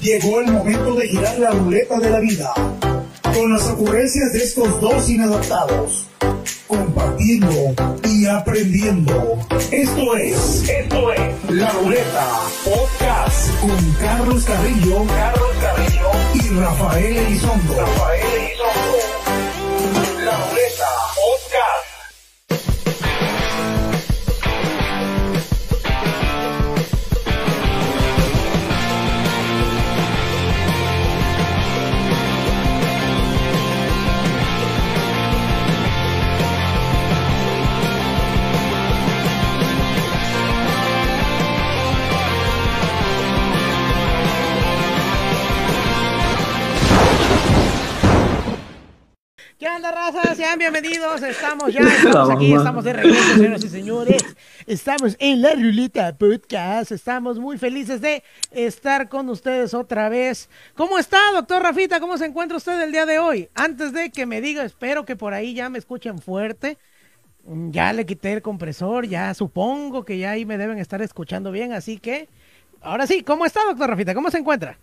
Llegó el momento de girar la ruleta de la vida con las ocurrencias de estos dos inadaptados, compartiendo y aprendiendo. Esto es, esto es La Ruleta Podcast con Carlos Carrillo, Carlos Carrillo y Rafael Elizondo. Rafael ¿Qué onda, raza? Sean bienvenidos. Estamos ya, estamos aquí, estamos de regreso, señoras y señores. Estamos en la Ruleta Podcast. Estamos muy felices de estar con ustedes otra vez. ¿Cómo está, doctor Rafita? ¿Cómo se encuentra usted el día de hoy? Antes de que me diga, espero que por ahí ya me escuchen fuerte. Ya le quité el compresor, ya supongo que ya ahí me deben estar escuchando bien, así que... Ahora sí, ¿cómo está, doctor Rafita? ¿Cómo se encuentra?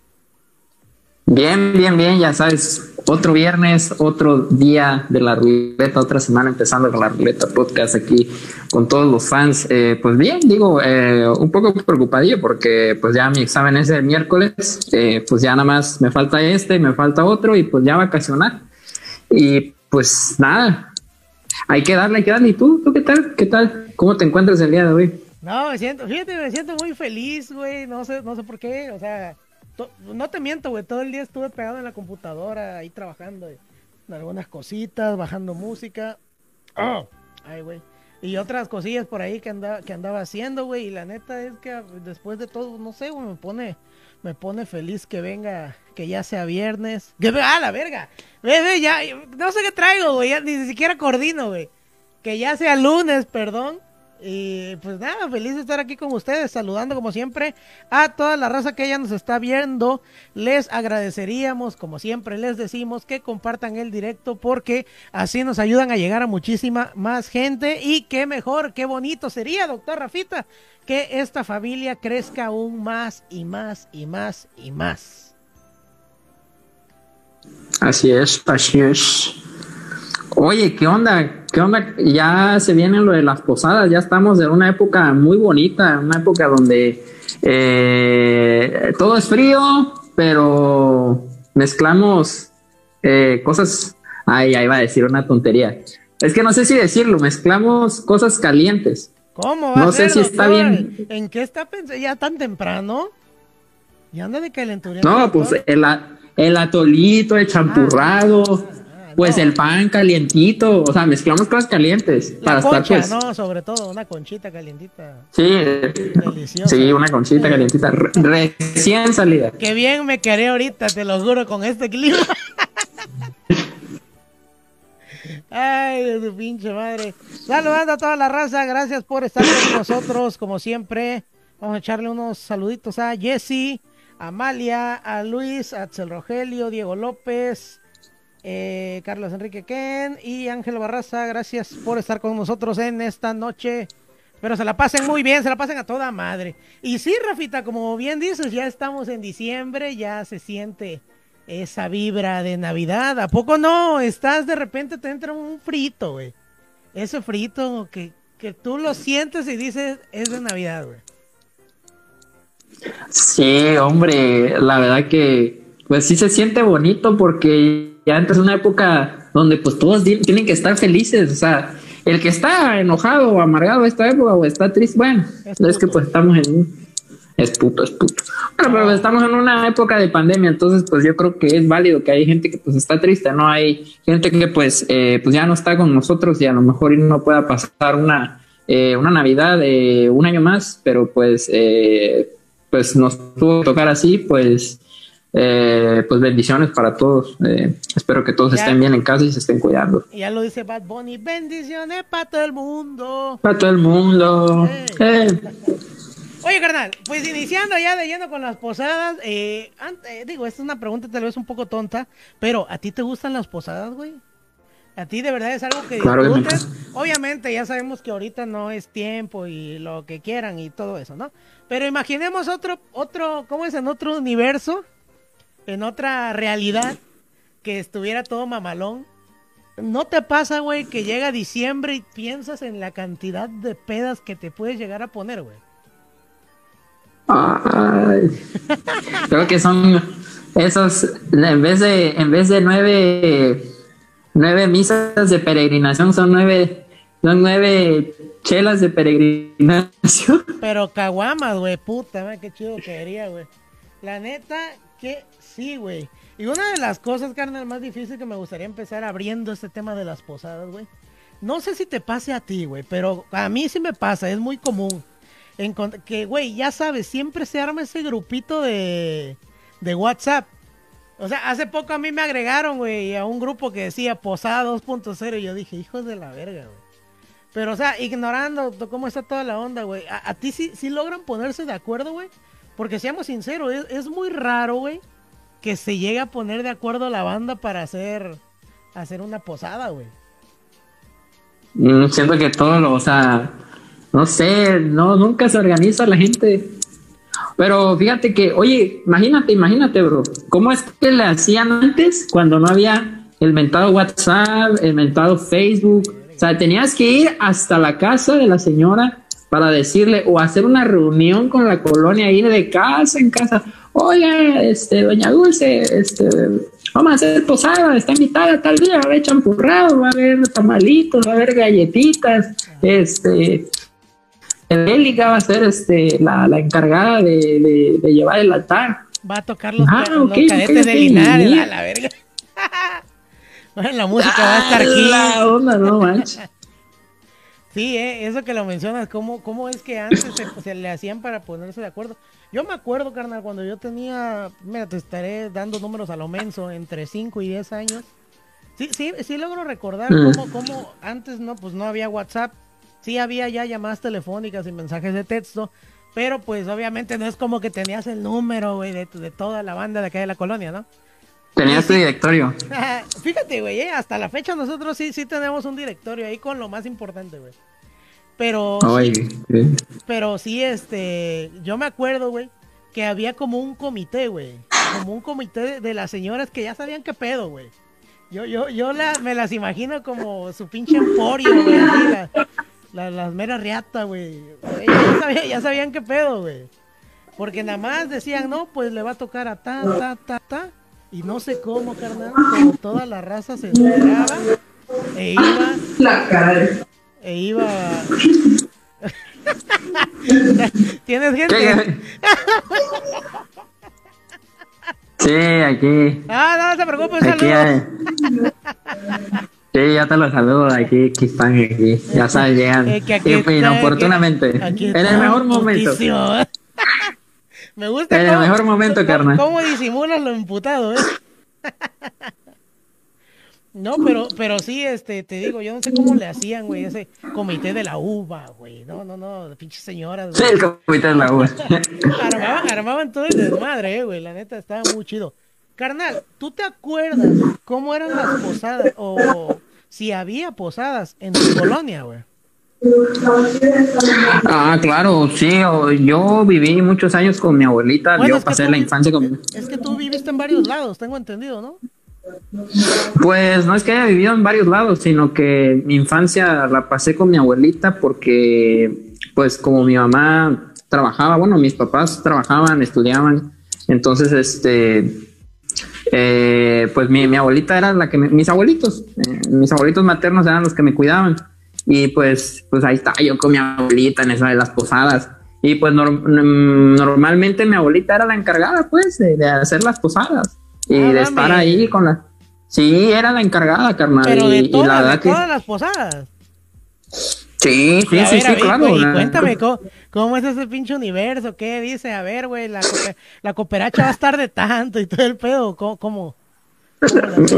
Bien, bien, bien, ya sabes, otro viernes, otro día de la ruleta, otra semana empezando con la ruleta podcast aquí con todos los fans. Eh, pues bien, digo, eh, un poco preocupadillo porque pues ya mi examen es el miércoles, eh, pues ya nada más me falta este, me falta otro y pues ya vacacionar. Y pues nada, hay que darle, hay que darle. ¿Y tú? ¿Tú qué tal? ¿Qué tal? ¿Cómo te encuentras el día de hoy? No, me siento, fíjate, me siento muy feliz, güey. No sé, no sé por qué. O sea, no te miento, güey. Todo el día estuve pegado en la computadora, ahí trabajando en algunas cositas, bajando música. Ah, Ay, güey. Y otras cosillas por ahí que andaba, que andaba haciendo, güey. Y la neta es que ah, después de todo, no sé, güey, me pone, me pone feliz que venga, que ya sea viernes. Que ah, la verga. Ve, ve, ya, no sé qué traigo, güey. ya ni siquiera coordino, güey. Que ya sea lunes, perdón. Y pues nada, feliz de estar aquí con ustedes, saludando como siempre a toda la raza que ya nos está viendo. Les agradeceríamos, como siempre les decimos, que compartan el directo porque así nos ayudan a llegar a muchísima más gente. Y qué mejor, qué bonito sería, doctor Rafita, que esta familia crezca aún más y más y más y más. Así es, así es. Oye, ¿qué onda? ¿Qué onda? Ya se viene lo de las posadas, ya estamos en una época muy bonita, una época donde eh, todo es frío, pero mezclamos eh, cosas. Ay, ahí va a decir una tontería. Es que no sé si decirlo, mezclamos cosas calientes. ¿Cómo va No a sé ser, si está doctor? bien. ¿En qué está pensando? ¿Ya tan temprano? ¿Ya anda de calenturía? No, pues el, el atolito, el champurrado, Ah, pues no. el pan calientito, o sea, mezclamos cosas calientes La para concha, estar pues. no, sobre todo, una conchita calientita. Sí, Deliciosa. sí, una conchita calientita, re- recién salida. Qué bien me quedé ahorita, te lo juro, con este clima. Ay, de su pinche madre. Saludando a toda la raza, gracias por estar con nosotros, como siempre. Vamos a echarle unos saluditos a Jesse, a Amalia, a Luis, a Axel Rogelio, Diego López, eh, Carlos Enrique Ken y Ángel Barraza. Gracias por estar con nosotros en esta noche. Pero se la pasen muy bien, se la pasen a toda madre. Y sí, Rafita, como bien dices, ya estamos en diciembre, ya se siente esa vibra de Navidad. ¿A poco no? Estás de repente, te entra un frito, güey. Ese frito que, que tú lo sientes y dices, es de Navidad, güey. Sí, hombre, la verdad que pues sí se siente bonito porque ya antes es una época donde pues todos tienen que estar felices, o sea, el que está enojado o amargado esta época o está triste, bueno, Es es, que pues estamos en es puto, es puto. Bueno, pero estamos en una época de pandemia, entonces pues yo creo que es válido que hay gente que pues está triste, ¿no? Hay gente que pues, eh, pues ya no está con nosotros y a lo mejor no pueda pasar una, eh, una Navidad eh, un año más, pero pues, eh, pues nos tuvo que tocar así, pues, eh, pues bendiciones para todos. Eh, espero que todos Ya. estén bien en casa y se estén cuidando. Ya lo dice Bad Bunny, bendiciones para todo el mundo. Para todo el mundo. Eh. Eh. Oye, carnal, pues iniciando ya de lleno con las posadas, eh, ant- eh, digo, esta es una pregunta tal vez un poco tonta, pero ¿a ti te gustan las posadas, güey? A ti de verdad es algo que disfrutes. Obviamente ya sabemos que ahorita no es tiempo y lo que quieran y todo eso, ¿no? Pero imaginemos otro, otro, ¿cómo es? En otro universo, en otra realidad, que estuviera todo mamalón. ¿No te pasa, güey, que llega diciembre y piensas en la cantidad de pedas que te puedes llegar a poner, güey? creo que son esos, en vez de, en vez de nueve, nueve misas de peregrinación, son nueve, son nueve chelas de peregrinación. Pero caguamas, güey, puta, qué chido quedaría, güey. La neta, que sí, güey. Y una de las cosas, carnal, más difícil que me gustaría empezar abriendo este tema de las posadas, güey. No sé si te pase a ti, güey, pero a mí sí me pasa, es muy común. En que, güey, ya sabes, siempre se arma ese grupito de, de WhatsApp. O sea, hace poco a mí me agregaron, güey, a un grupo que decía Posada 2.0 y yo dije, hijos de la verga, güey. Pero, o sea, ignorando cómo está toda la onda, güey. ¿A, ti sí, sí, logran ponerse de acuerdo, güey? Porque seamos sinceros, es, es muy raro, güey, que se llegue a poner de acuerdo la banda para hacer, hacer una posada, güey. Mm, siento que todo lo, o sea, no sé, no, nunca se organiza la gente. Pero fíjate que, oye, imagínate, imagínate, bro, ¿cómo es que le hacían antes cuando no había el mentado WhatsApp, el mentado Facebook? O sea, tenías que ir hasta la casa de la señora para decirle o hacer una reunión con la colonia, ir de casa en casa oye, este, doña Dulce, este, vamos a hacer posada, está invitada tal día, va a haber champurrado, va a haber tamalitos, va a haber galletitas, este, Bélica va a ser este, la, la encargada de, de, llevar el altar. Va a tocar los, ah, cadetes de Linares, a la verga. bueno, la música va a estar aquí. La onda, no manches. Sí, eh, eso que lo mencionas, ¿cómo, cómo es que antes se, le hacían para ponerse de acuerdo? Yo me acuerdo, carnal, cuando yo tenía, mira, te estaré dando números a lo menso, entre 5 y 10 años. Sí, sí, sí logro recordar mm. cómo, cómo antes no, pues no había WhatsApp, sí había ya llamadas telefónicas y mensajes de texto, pero pues obviamente no es como que tenías el número, güey, de, de toda la banda de acá de la colonia, ¿no? Tenías tu directorio. Fíjate, güey, eh, hasta la fecha nosotros sí, sí tenemos un directorio ahí con lo más importante, güey. Pero. Pero sí, este. Yo me acuerdo, güey, que había como un comité, güey. Como un comité de, las señoras que ya sabían qué pedo, güey. Yo, yo, yo la, me las imagino como su pinche emporio, güey. las meras riatas, güey. Ya, ya sabían qué pedo, güey. Porque nada más decían, no, pues le va a tocar a ta, ta, ta, ta. Y no sé cómo, carnal, como toda la raza se enteraba e iba. La cara. E iba. ¿Tienes gente? sí, aquí. Ah, no, no te preocupes, saludos. Sí, ya te los saludo aquí, aquí están, aquí. Ya sabes, llegan. Eh, inoportunamente. en el mejor momento. Me gusta. En el mejor momento, carnal. ¿Cómo disimulas lo imputado, eh? No, pero, pero sí, este, te digo, yo no sé cómo le hacían, güey, ese comité de la uva, güey. No, no, no, pinches señoras, Sí, el comité de la uva. armaban, armaban todo el desmadre, eh, güey. La neta, estaba muy chido. Carnal, ¿tú te acuerdas cómo eran las posadas o si había posadas en tu colonia, güey? Ah, claro, sí, yo viví muchos años con mi abuelita, yo pasé la infancia con... Es que tú viviste en varios lados, tengo entendido, ¿no? Pues no es que haya vivido en varios lados, sino que mi infancia la pasé con mi abuelita porque, pues como mi mamá trabajaba, bueno, mis papás trabajaban, estudiaban, entonces, este, eh, pues mi, abuelita era la que, mis abuelitos, eh, mis abuelitos maternos eran los que me cuidaban. Y pues, pues ahí está yo con mi abuelita en esa de las posadas. Y pues normalmente mi abuelita era la encargada, pues, de, hacer las posadas y de estar ahí con la. Sí, era la encargada, carnal. Pero de, todas, todas las posadas. Sí, sí, sí, sí, claro. cuéntame, ¿cómo, es ese pinche universo? ¿Qué dice? A ver, güey, la, la cooperacha va a estar de tanto y todo el pedo. ¿Cómo? cómo?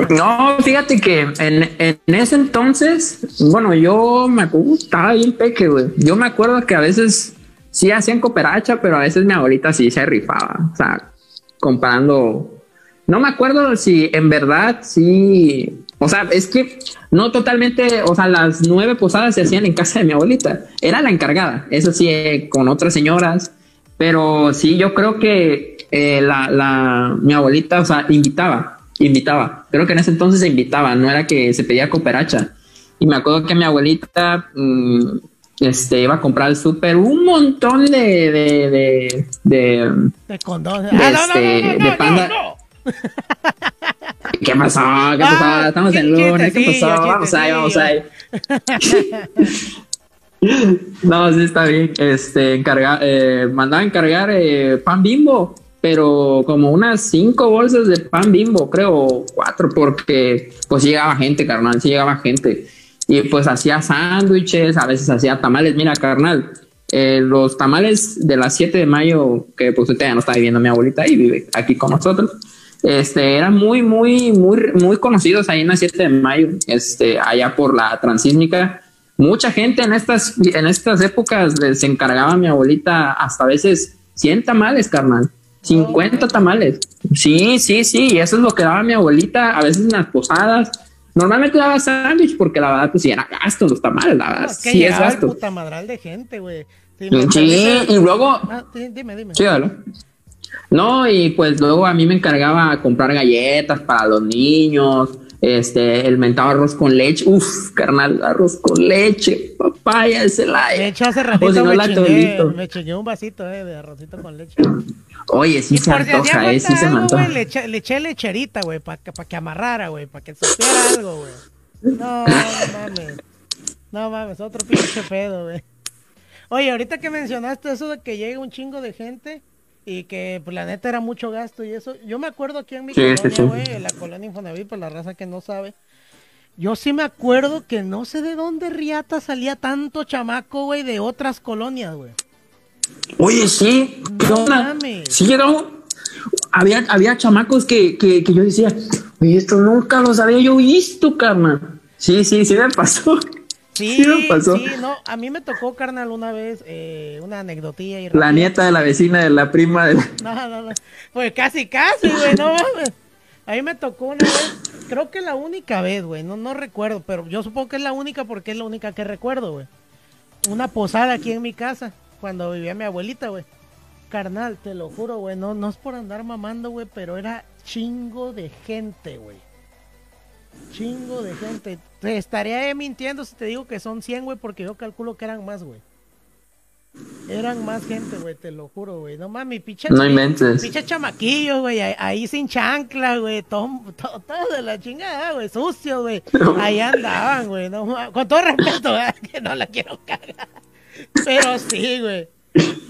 No, fíjate que en, en, ese entonces, bueno, yo me estaba bien peque, güey. Yo me acuerdo que a veces sí hacían cooperacha, pero a veces mi abuelita sí se rifaba. O sea, comprando. No me acuerdo si en verdad sí. O sea, es que no totalmente, o sea, las nueve posadas se hacían en casa de mi abuelita. Era la encargada, eso sí, eh, con otras señoras. Pero sí, yo creo que eh, la, la, mi abuelita, o sea, invitaba, invitaba. Creo que en ese entonces se invitaba, no era que se pedía cooperacha. Y me acuerdo que mi abuelita mm, este, iba a comprar al súper un montón de. de. de. de, De condones. de, Ah, no, no, no, no, de no, panda. ¿Qué pasó? ¿Qué Ah, pasó? Estamos en lunes. ¿Qué pasó? Vamos ahí, vamos ahí. No, sí está bien. Este, encarga, eh, mandaba encargar eh, pan bimbo, pero como unas cinco bolsas de pan bimbo, creo, cuatro, porque pues llegaba gente, carnal, sí llegaba gente. Y pues hacía sándwiches, a veces hacía tamales. Mira, carnal, eh, los tamales de las 7 de mayo, que pues usted ya no está viviendo mi abuelita y vive aquí con nosotros. Este, eran muy, muy, muy, muy conocidos ahí en la 7 de mayo, este, allá por la transísmica mucha gente en estas, en estas épocas les encargaba a mi abuelita hasta a veces 100 tamales, carnal. 50 tamales. Sí, sí, sí. Y eso es lo que daba mi abuelita a veces en las posadas. Normalmente daba sándwich porque la verdad, pues sí, era gasto los tamales, la verdad. es que sí, es gasto. puta madral de gente, güey. Sí, y luego, Ah, sí, dime, dime. Sí, dale. No, y pues luego a mí me encargaba comprar galletas para los niños, este, el mentado arroz con leche, uf, carnal, arroz con leche, papaya, ese De la. hecho, hace ratito si no, me, chingué, Torito. me chingué un vasito eh, de arrocito con leche. Oye, sí se antoja, eh, sí se me antoja. le, eché, le eché lecherita, güey, para que, pa que amarrara, güey, para que supiera algo, güey. No, no mames. No mames, otro pinche pedo, güey. Oye, ahorita que mencionaste eso de que llega un chingo de gente y que, pues, la neta era mucho gasto y eso. Yo me acuerdo aquí en mi Sí, colonia, sí. güey, en la colonia Infonavit, para la raza que no sabe. Yo sí me acuerdo que no sé de dónde riata salía tanto chamaco, güey, de otras colonias, güey. Oye, sí, ¿qué No mames. Sí llegaron. Había, había chamacos que, que, que yo decía, oye, esto nunca los había yo visto, carnal. Sí, sí, sí me pasó. Sí, Sí me pasó. sí, no, a mí me tocó, carnal, una vez, eh, una anecdotilla y La nieta de la vecina de la prima de la... No, no, no, pues casi, casi, güey, no mames. A mí me tocó una vez, creo que la única vez, güey, no, no recuerdo, pero yo supongo que es la única porque es la única que recuerdo, güey. Una posada aquí en mi casa, cuando vivía mi abuelita, güey. Carnal, te lo juro, güey, no, no es por andar mamando, güey, pero era chingo de gente, güey. Chingo de gente. Te estaría mintiendo si te digo que son 100, güey, porque yo calculo que eran más, güey. Eran más gente, güey, te lo juro, güey. No mames, pinche. No inventes. Pinche chamaquillo, güey, ahí, ahí sin chancla, güey, todo, todo, todo de la chingada, güey, sucio, güey. Ahí andaban, güey, no. Con todo respeto, ¿verdad? que no la quiero cagar. Pero sí, güey.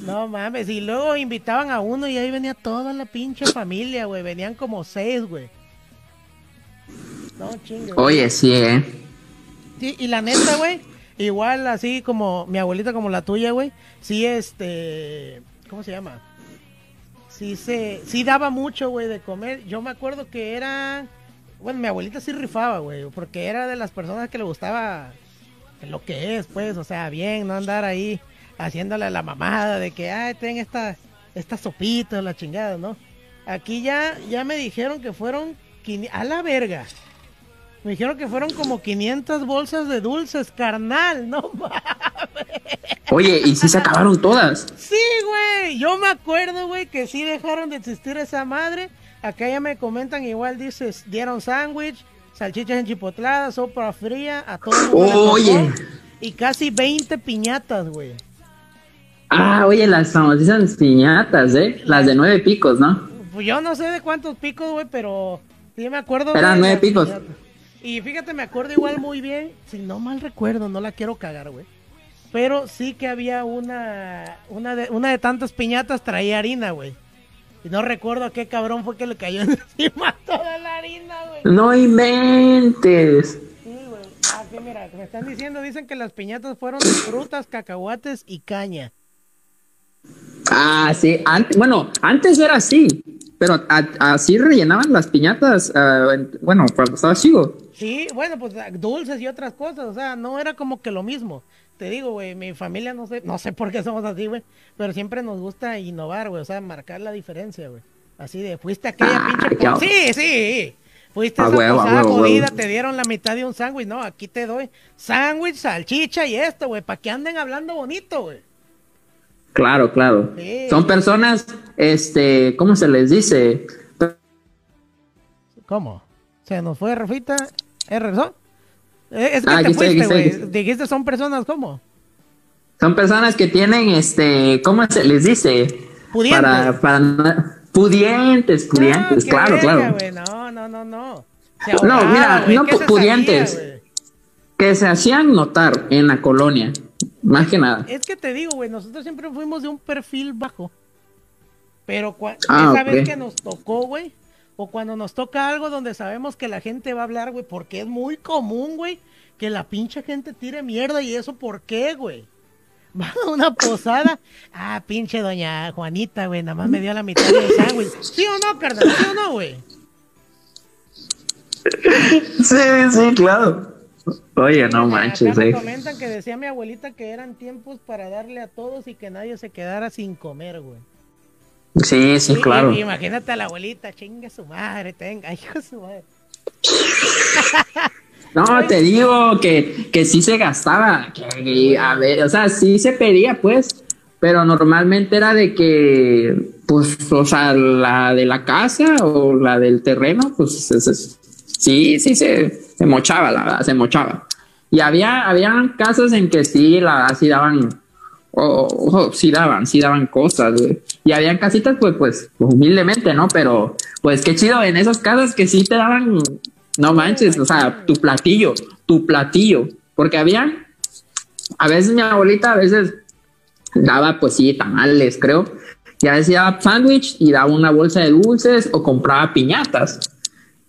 No mames, y luego invitaban a uno y ahí venía toda la pinche familia, güey. Venían como seis, güey. No chingue. Oye, sí, eh. Sí, y la neta, güey, igual así como mi abuelita como la tuya, güey, sí este, ¿cómo se llama? Sí se, sí daba mucho, güey, de comer. Yo me acuerdo que era, bueno, mi abuelita sí rifaba, güey, porque era de las personas que le gustaba lo que es, pues, o sea, bien, no andar ahí haciéndole la mamada de que, ay, ten esta, esta sopita, la chingada, ¿no? Aquí ya, ya me dijeron que fueron, a la verga. Me dijeron que fueron como 500 bolsas de dulces, carnal, no mames. Oye, y sí se acabaron todas. Sí, güey. Yo me acuerdo, güey, que sí dejaron de existir esa madre. Acá ya me comentan, igual dices, dieron sándwich, salchichas enchipotladas, sopa fría, a todo el mundo le tocó, Oye. Y casi 20 piñatas, güey. Ah, oye, las famosas piñatas, ¿eh? Las de nueve picos, ¿no? Pues yo no sé de cuántos picos, güey, pero sí me acuerdo. Eran nueve picos. piñatas. Y fíjate, me acuerdo igual muy bien, si no mal recuerdo, no la quiero cagar, güey. Pero sí que había una, una de, una de tantas piñatas traía harina, güey. Y no recuerdo a qué cabrón fue que le cayó encima toda la harina, güey. No inventes. Sí, güey. Aquí mira, me están diciendo, dicen que las piñatas fueron de frutas, cacahuates y caña. Ah, sí. Antes, bueno, antes era así. Pero así rellenaban las piñatas. ah, en- bueno, cuando estaba chico. Sí, bueno, pues dulces y otras cosas, o sea, no era como que lo mismo. Te digo, güey, mi familia no sé, no sé por qué somos así, güey, pero siempre nos gusta innovar, güey, o sea, marcar la diferencia, güey. Así de, fuiste aquella Ah, pinche... Sí, sí, Fuiste a, esa posada jodida, te dieron la mitad de un sándwich. No, aquí te doy sándwich, salchicha y esto, güey, para que anden hablando bonito, güey. Claro, claro. Son personas, este, ¿cómo se les dice? ¿Cómo? Se nos fue Rafita. Eh, es que ah, te fuiste, güey. Dijiste son personas, ¿cómo? Son personas que tienen, este, ¿cómo se les dice? Pudientes. Para, para, pudientes, pudientes, claro, claro. No, no, no, no. no, mira, no pudientes. que se hacían notar en la colonia. Más que nada. Es que te digo, güey, nosotros siempre fuimos de un perfil bajo. Pero ah, esa vez que nos tocó, güey, o cuando nos toca algo donde sabemos que la gente va a hablar, güey, porque es muy común, güey, que la pinche gente tire mierda y eso, ¿por qué, güey? Va a una posada. Ah, pinche doña Juanita, güey, nada más me dio la mitad del sándwich. ¿Sí o no, carnal? ¿Sí o no, güey? Sí, sí, claro. Oye, no manches. Me eh. comentan que decía mi abuelita que eran tiempos para darle a todos y que nadie se quedara sin comer, güey. Sí, sí, claro. imagínate a la abuelita, chinga su madre, tenga, hijo su madre. No, te digo que, que sí se gastaba, a ver, o sea, sí se pedía, pues, pero normalmente era de que, pues, o sea, la de la casa o la del terreno, pues, sí, sí se, se mochaba, la verdad, se mochaba. Y había, había casas en que sí, la verdad, sí daban, o sí daban, sí daban cosas, Y habían casitas, pues, pues, humildemente, ¿no? Pero, pues, qué chido en esas casas que sí te daban no manches, o sea, tu platillo, tu platillo. Porque había, a veces mi abuelita, a veces daba, pues sí, tamales, creo. Y a veces daba sándwich y daba una bolsa de dulces o compraba piñatas.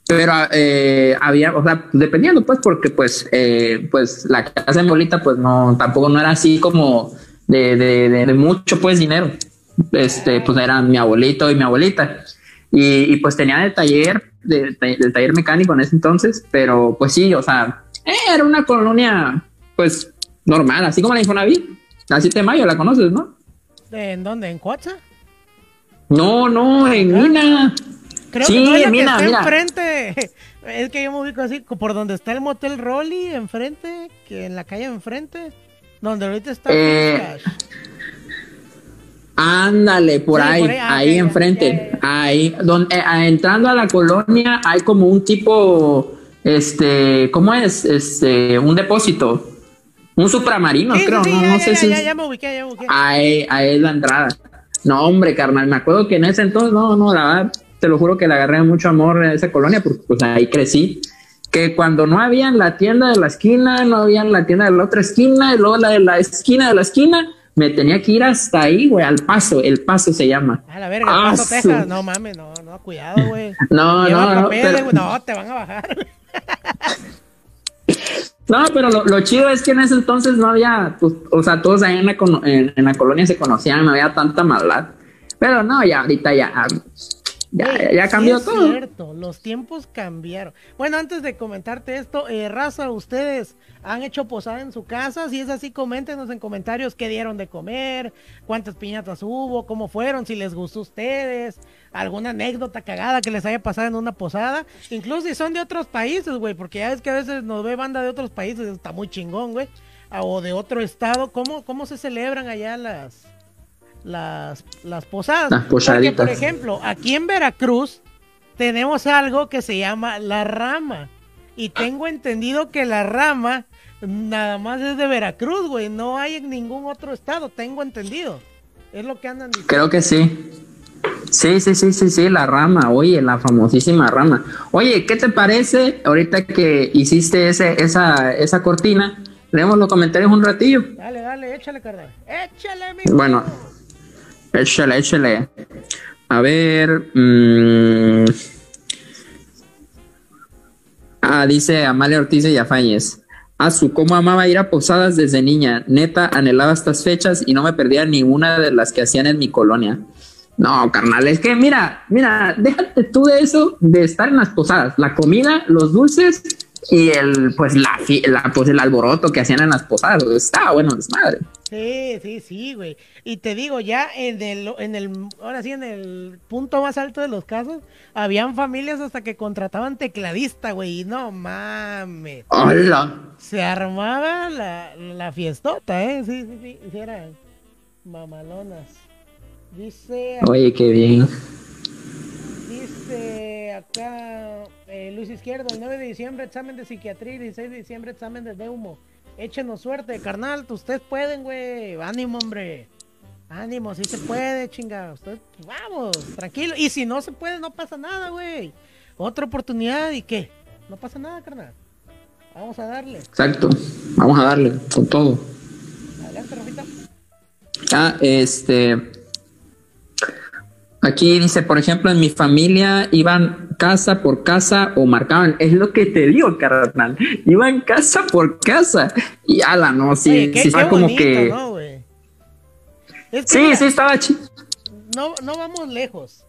Pero eh, había, o sea, dependiendo, pues, porque pues, eh, pues la casa de mi abuelita, pues no, tampoco no era así como de, de, de, mucho, pues, dinero. Este, pues eran mi abuelito y mi abuelita. Y, y pues tenía el taller del taller mecánico en ese entonces, pero pues sí, o sea, era una colonia pues normal, así como la Infonavit, la 7 de mayo, la conoces, ¿no? ¿En dónde? ¿En Coatza? No, no, en Mina. Creo sí, que en Mina, mira. enfrente. Es que yo me ubico así, por donde está el motel Rolly, enfrente, que en la calle enfrente, donde ahorita está eh, Ándale, por, ahí, ah, ahí, enfrente, ahí, donde, eh, entrando a la colonia hay como un tipo, este, ¿cómo es? Este, un depósito, un supramarino, creo, no, no sé si. Ya, me ubiqué, ya me ubiqué. Ahí, ahí es la entrada. No, hombre, carnal, me acuerdo que en ese entonces, no, no, la verdad, te lo juro que le agarré mucho amor a esa colonia, porque pues ahí crecí. Que cuando no había la tienda de la esquina, no había la tienda de la otra esquina, y luego la de la esquina de la esquina, me tenía que ir hasta ahí, güey, al paso, el paso se llama. A la verga, el paso ah, Texas, no mames, no, no, cuidado, güey. no, no, no, no, te van a bajar. no, pero lo, chido es que en ese entonces no había, pues, o sea, todos ahí en la, en la colonia se conocían, no había tanta maldad. Pero no, ya ahorita ya ya, ya cambió todo. Cierto, los tiempos cambiaron. Bueno, antes de comentarte esto, eh, raza, ustedes han hecho posada en su casa. Si es así, coméntenos en comentarios qué dieron de comer, cuántas piñatas hubo, cómo fueron, si les gustó a ustedes, alguna anécdota cagada que les haya pasado en una posada. Incluso si son de otros países, güey, porque ya ves que a veces nos ve banda de otros países, está muy chingón, güey. O de otro estado, ¿cómo, cómo se celebran allá las, las, las posadas. Las Porque, por ejemplo, aquí en Veracruz tenemos algo que se llama la rama. Y tengo entendido que la rama nada más es de Veracruz, güey. No hay en ningún otro estado, tengo entendido. Es lo que andan diciendo. Creo que sí. Sí, sí, sí, sí, sí, la rama, oye, la famosísima rama. Oye, ¿qué te parece ahorita que hiciste ese, esa, esa cortina? Leemos los comentarios un ratillo. Dale, dale, échale, carnal. Échale, mi Bueno, Échale, échale. A ver. Mmm... Ah, dice Amalia Ortiz y Yafáñez. su cómo amaba ir a posadas desde niña. Neta, anhelaba estas fechas y no me perdía ni una de las que hacían en mi colonia. No, carnal, es que mira, mira, déjate tú de eso, de estar en las posadas. La comida, los dulces y el, pues, la, la pues, el alboroto que hacían en las posadas. Estaba bueno, desmadre. Sí, sí, sí, güey. Y te digo, ya en el, en el, ahora sí, en el punto más alto de los casos, habían familias hasta que contrataban tecladista, güey. Y no mames. ¡Hola! Se armaba la, la fiestota, ¿eh? Sí, sí, sí. sí eran mamalonas. Dice. Oye, qué bien. Dice acá eh, Luis Izquierdo, el 9 de diciembre examen de psiquiatría y 16 de diciembre examen de neumo. Échenos suerte, carnal, ustedes pueden, güey. Ánimo, hombre. Ánimo, si se puede, chinga. Ustedes, vamos, tranquilo. Y si no se puede, no pasa nada, güey. Otra oportunidad y qué. No pasa nada, carnal. Vamos a darle. Exacto. Vamos a darle con todo. Adelante, Rafita. Ah, este. Aquí dice, por ejemplo, en mi familia iban casa por casa o marcaban. Es lo que te digo, carnal. Iban casa por casa. Y ala, no, sí, Oye, qué- sí qué como bonito, que. ¿no, güey? Es que Sí, mira, sí, estaba chido. no, no vamos lejos.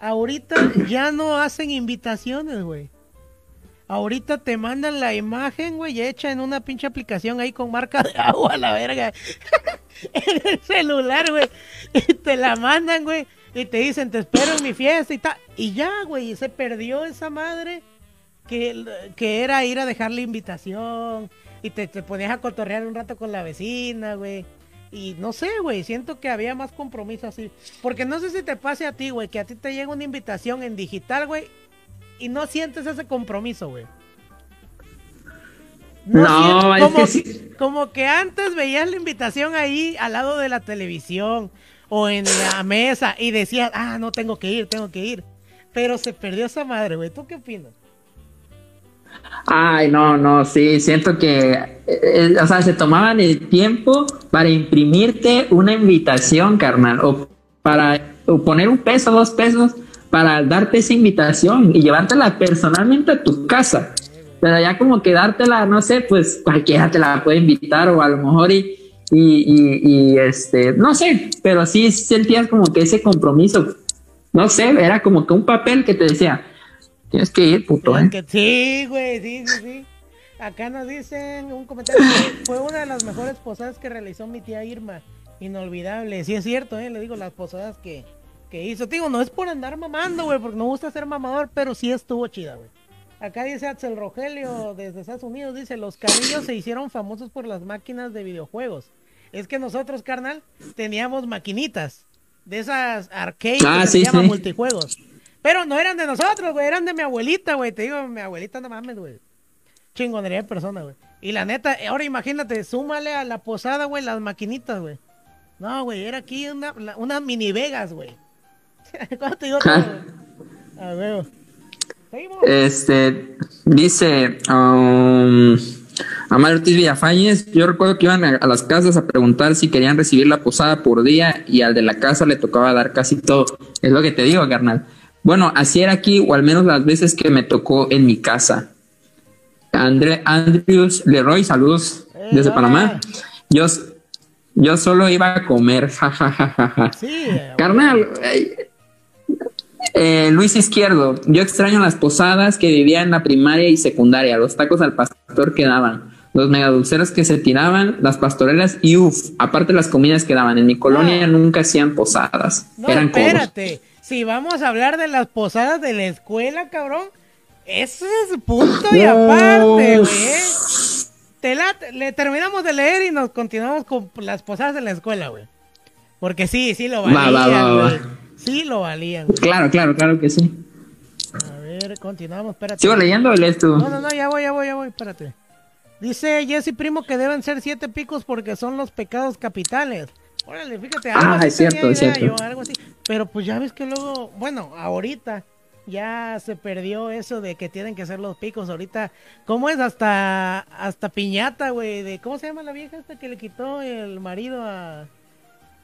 Ahorita ya no hacen invitaciones, güey. Ahorita te mandan la imagen, güey, hecha en una pinche aplicación ahí con marca de agua, la verga. en el celular, güey. Y te la mandan, güey. Y te dicen, te espero en mi fiesta y tal. Y ya, güey, se perdió esa madre que, que era ir a dejar la invitación. Y te, te ponías a cotorrear un rato con la vecina, güey. Y no sé, güey, siento que había más compromiso así. Porque no sé si te pase a ti, güey, que a ti te llega una invitación en digital, güey, y no sientes ese compromiso, güey. No, es como, que sí. como que antes veías la invitación ahí al lado de la televisión o en la mesa y decías, ah, no tengo que ir, tengo que ir. Pero se perdió esa madre, güey. ¿Tú qué opinas? Ay, no, no, sí, siento que, eh, eh, o sea, se tomaban el tiempo para imprimirte una invitación, carnal, o para o poner un peso, dos pesos, para darte esa invitación y llevártela personalmente a tu casa. Pero ya como que dártela, no sé, pues cualquiera te la puede invitar o a lo mejor y, y, y, y, este, no sé, pero sí sentías como que ese compromiso, no sé, era como que un papel que te decía, tienes que ir, puto, ¿eh? sí, güey, sí, sí, sí. Acá nos dicen un comentario que fue una de las mejores posadas que realizó mi tía Irma. Inolvidable. Sí es cierto, eh, le digo las posadas que, que hizo. Te Digo, no es por andar mamando, güey, porque no gusta ser mamador, pero sí estuvo chida, güey. Acá dice Axel Rogelio desde Estados Unidos, dice, los carrillos se hicieron famosos por las máquinas de videojuegos. Es que nosotros, carnal, teníamos maquinitas de esas arcades Ah, que se llaman sí. multijuegos. Pero no eran de nosotros, güey, eran de mi abuelita, güey. Te digo, mi abuelita no mames, güey. Chingonería de persona, güey. Y la neta, ahora imagínate, súmale a la posada, güey, las maquinitas, güey. No, güey, era aquí una, una mini Vegas, güey. ¿Cuánto te digo todo, güey? A ver. Este dice um, Amar Ortiz Villafañez, yo recuerdo que iban a, a las casas a preguntar si querían recibir la posada por día y al de la casa le tocaba dar casi todo. Es lo que te digo, carnal. Bueno, así era aquí, o al menos las veces que me tocó en mi casa. André, Andrews Leroy, saludos Eh, desde hola. Panamá. Yo, yo solo iba a comer, jajajaja. Sí, eh, Carnal, eh, eh, Luis Izquierdo, yo extraño las posadas que vivía en la primaria y secundaria, los tacos al pastor que daban, los megadulceros que se tiraban, las pastorelas y uff, aparte las comidas que daban. En mi colonia No. nunca hacían posadas, No, eran espérate. Si vamos a hablar de las posadas de la escuela, cabrón, eso es punto y aparte, güey. Te la- le terminamos de leer y nos continuamos con las posadas de la escuela, güey. Porque sí, sí lo Va, valían, va, va, va. Sí lo valían, güey. Claro, claro, claro que sí. A ver, continuamos, espérate. ¿Sigo leyendo o lees tú? No, no, no, ya voy, ya voy, ya voy, espérate. Dice Jesse Primo que deben ser siete picos porque son los pecados capitales. Órale, fíjate, algo Ah, así es cierto, es cierto. yo, algo así. Pero pues ya ves que luego, bueno, ahorita ya se perdió eso de que tienen que ser los picos. Ahorita, ¿cómo es? Hasta hasta piñata, güey, de ¿cómo se llama la vieja esta que le quitó el marido a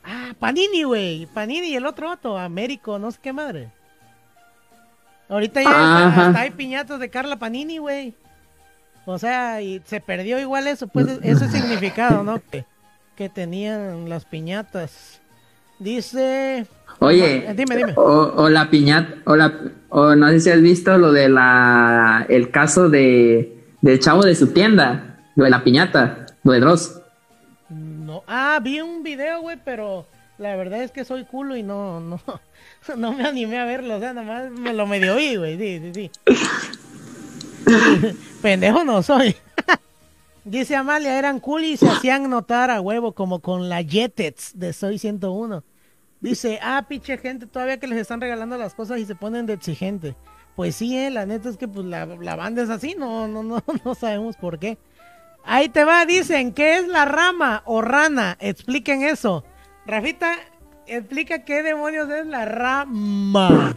Ah, Panini, güey. Panini y el otro vato, Américo, no sé qué madre. Ahorita ya hasta hay piñatas de Carla Panini, güey. O sea, y se perdió igual eso, pues ese significado, ¿no? Que, que tenían las piñatas. Dice. Oye, Dime, dime. O, o la piñata, o, la, o no sé si has visto lo de la, el caso de, del chavo de su tienda, lo de la piñata, lo de Dross. Ah, vi un video, güey, pero la verdad es que soy culo y no, no, no me animé a verlo. O sea, nada más me lo medio oí, güey. Sí, sí, sí. Pendejo no soy. Dice Amalia, eran cool y se hacían notar a huevo, como con la Jetets de Soy 101. Dice, ah, pinche gente, todavía que les están regalando las cosas y se ponen de exigente. Pues sí, eh, la neta es que pues la, la banda es así, no, no, no, no sabemos por qué. Ahí te va, dicen, ¿qué es la rama o rana? Expliquen eso. Rafita, explica qué demonios es la rama.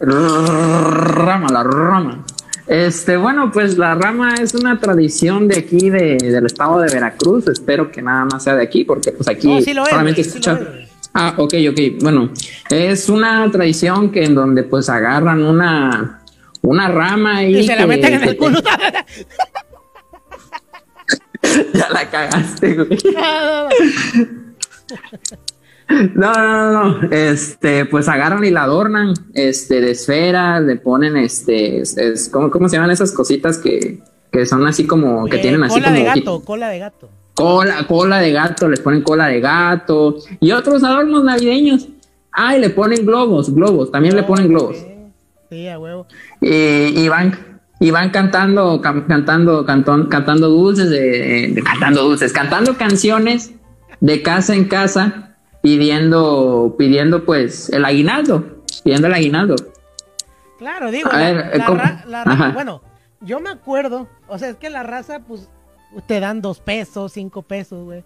Rama, la rama. Este, bueno, pues la rama es una tradición de aquí, de, del estado de Veracruz. Espero que nada más sea de aquí, porque pues aquí No, sí lo es, solamente sí escucha- lo. Ah, ok, ok. Bueno, es una tradición que en donde pues agarran una, una rama y, Y se la meten en el culo. ya la cagaste, güey. No, no, no, no. Este, pues agarran y la adornan, este, de esferas, le ponen, este, es, es- ¿cómo, cómo se llaman esas cositas que, que son así como, que Eh, tienen así cola como de gato, cola de gato. cola, cola de gato, les ponen cola de gato y otros adornos navideños. Ah, y le ponen globos, globos, también le ponen globos. Sí, a huevo. Y, y van, y van cantando, cantando, cantón- cantando dulces, de, de- cantando dulces, cantando canciones de casa en casa, pidiendo, pidiendo pues el aguinaldo, pidiendo el aguinaldo. Claro, digo, A la, ver, bueno, yo me acuerdo, o sea, es que la raza, pues, te dan dos pesos, cinco pesos, güey.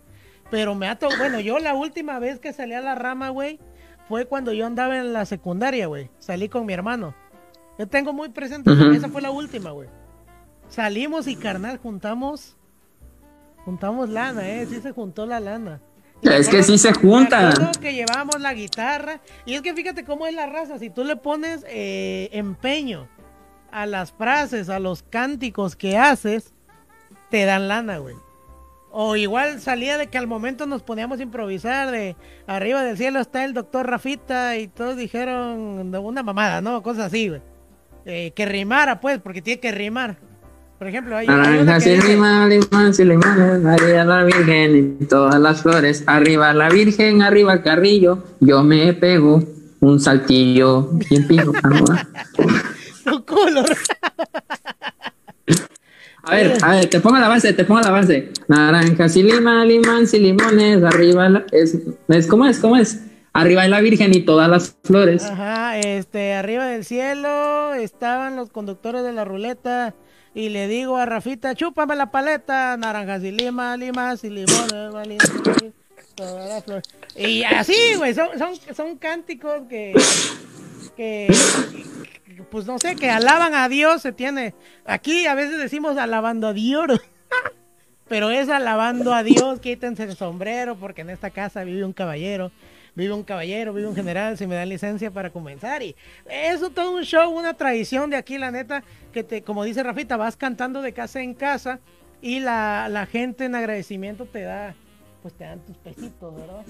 Pero me ha to- bueno, yo la última vez que salí a la rama, güey, fue cuando yo andaba en la secundaria, güey. Salí con mi hermano. Yo tengo muy presente, Ujú. esa fue la última, güey. Salimos y carnal, juntamos, juntamos lana, eh, sí se juntó la lana. Y Es que sí se acuerdo que llevábamos la guitarra. Y es que fíjate cómo es la raza. Si tú le pones eh, empeño a las frases, a los cánticos que haces, te dan lana, güey. O igual salía de que al momento nos poníamos a improvisar de arriba del cielo está el doctor Rafita y todos dijeron una mamada, ¿no? Cosas así, güey. Eh, que rimara, pues, porque tiene que rimar. Por ejemplo, hay, hay una Naranjas que y dice- y limones, María la Virgen y todas las flores. Arriba la Virgen, arriba el carrillo. Yo me pego un saltillo no, ah. tu culo. A ver, a ver, te pongo la base, te pongo la base. Naranjas y limas, limas y limones. Arriba la, es, es, ¿cómo es? ¿Cómo es? Arriba la Virgen y todas las flores. Ajá, este, arriba del cielo estaban los conductores de la ruleta y le digo a Rafita, chúpame la paleta, naranjas y lima, limas y limones, todas. Y así, güey, son, son, son cánticos que, que, pues no sé, que alaban a Dios, se tiene, aquí a veces decimos alabando a Dios, pero es alabando a Dios, quítense el sombrero porque en esta casa vive un caballero vive un caballero, vive un general, si me dan licencia para comenzar. Y eso todo un show, una tradición de aquí, la neta, que te, como dice Rafita, vas cantando de casa en casa y la, la gente en agradecimiento te da, pues te dan tus pesitos, ¿verdad?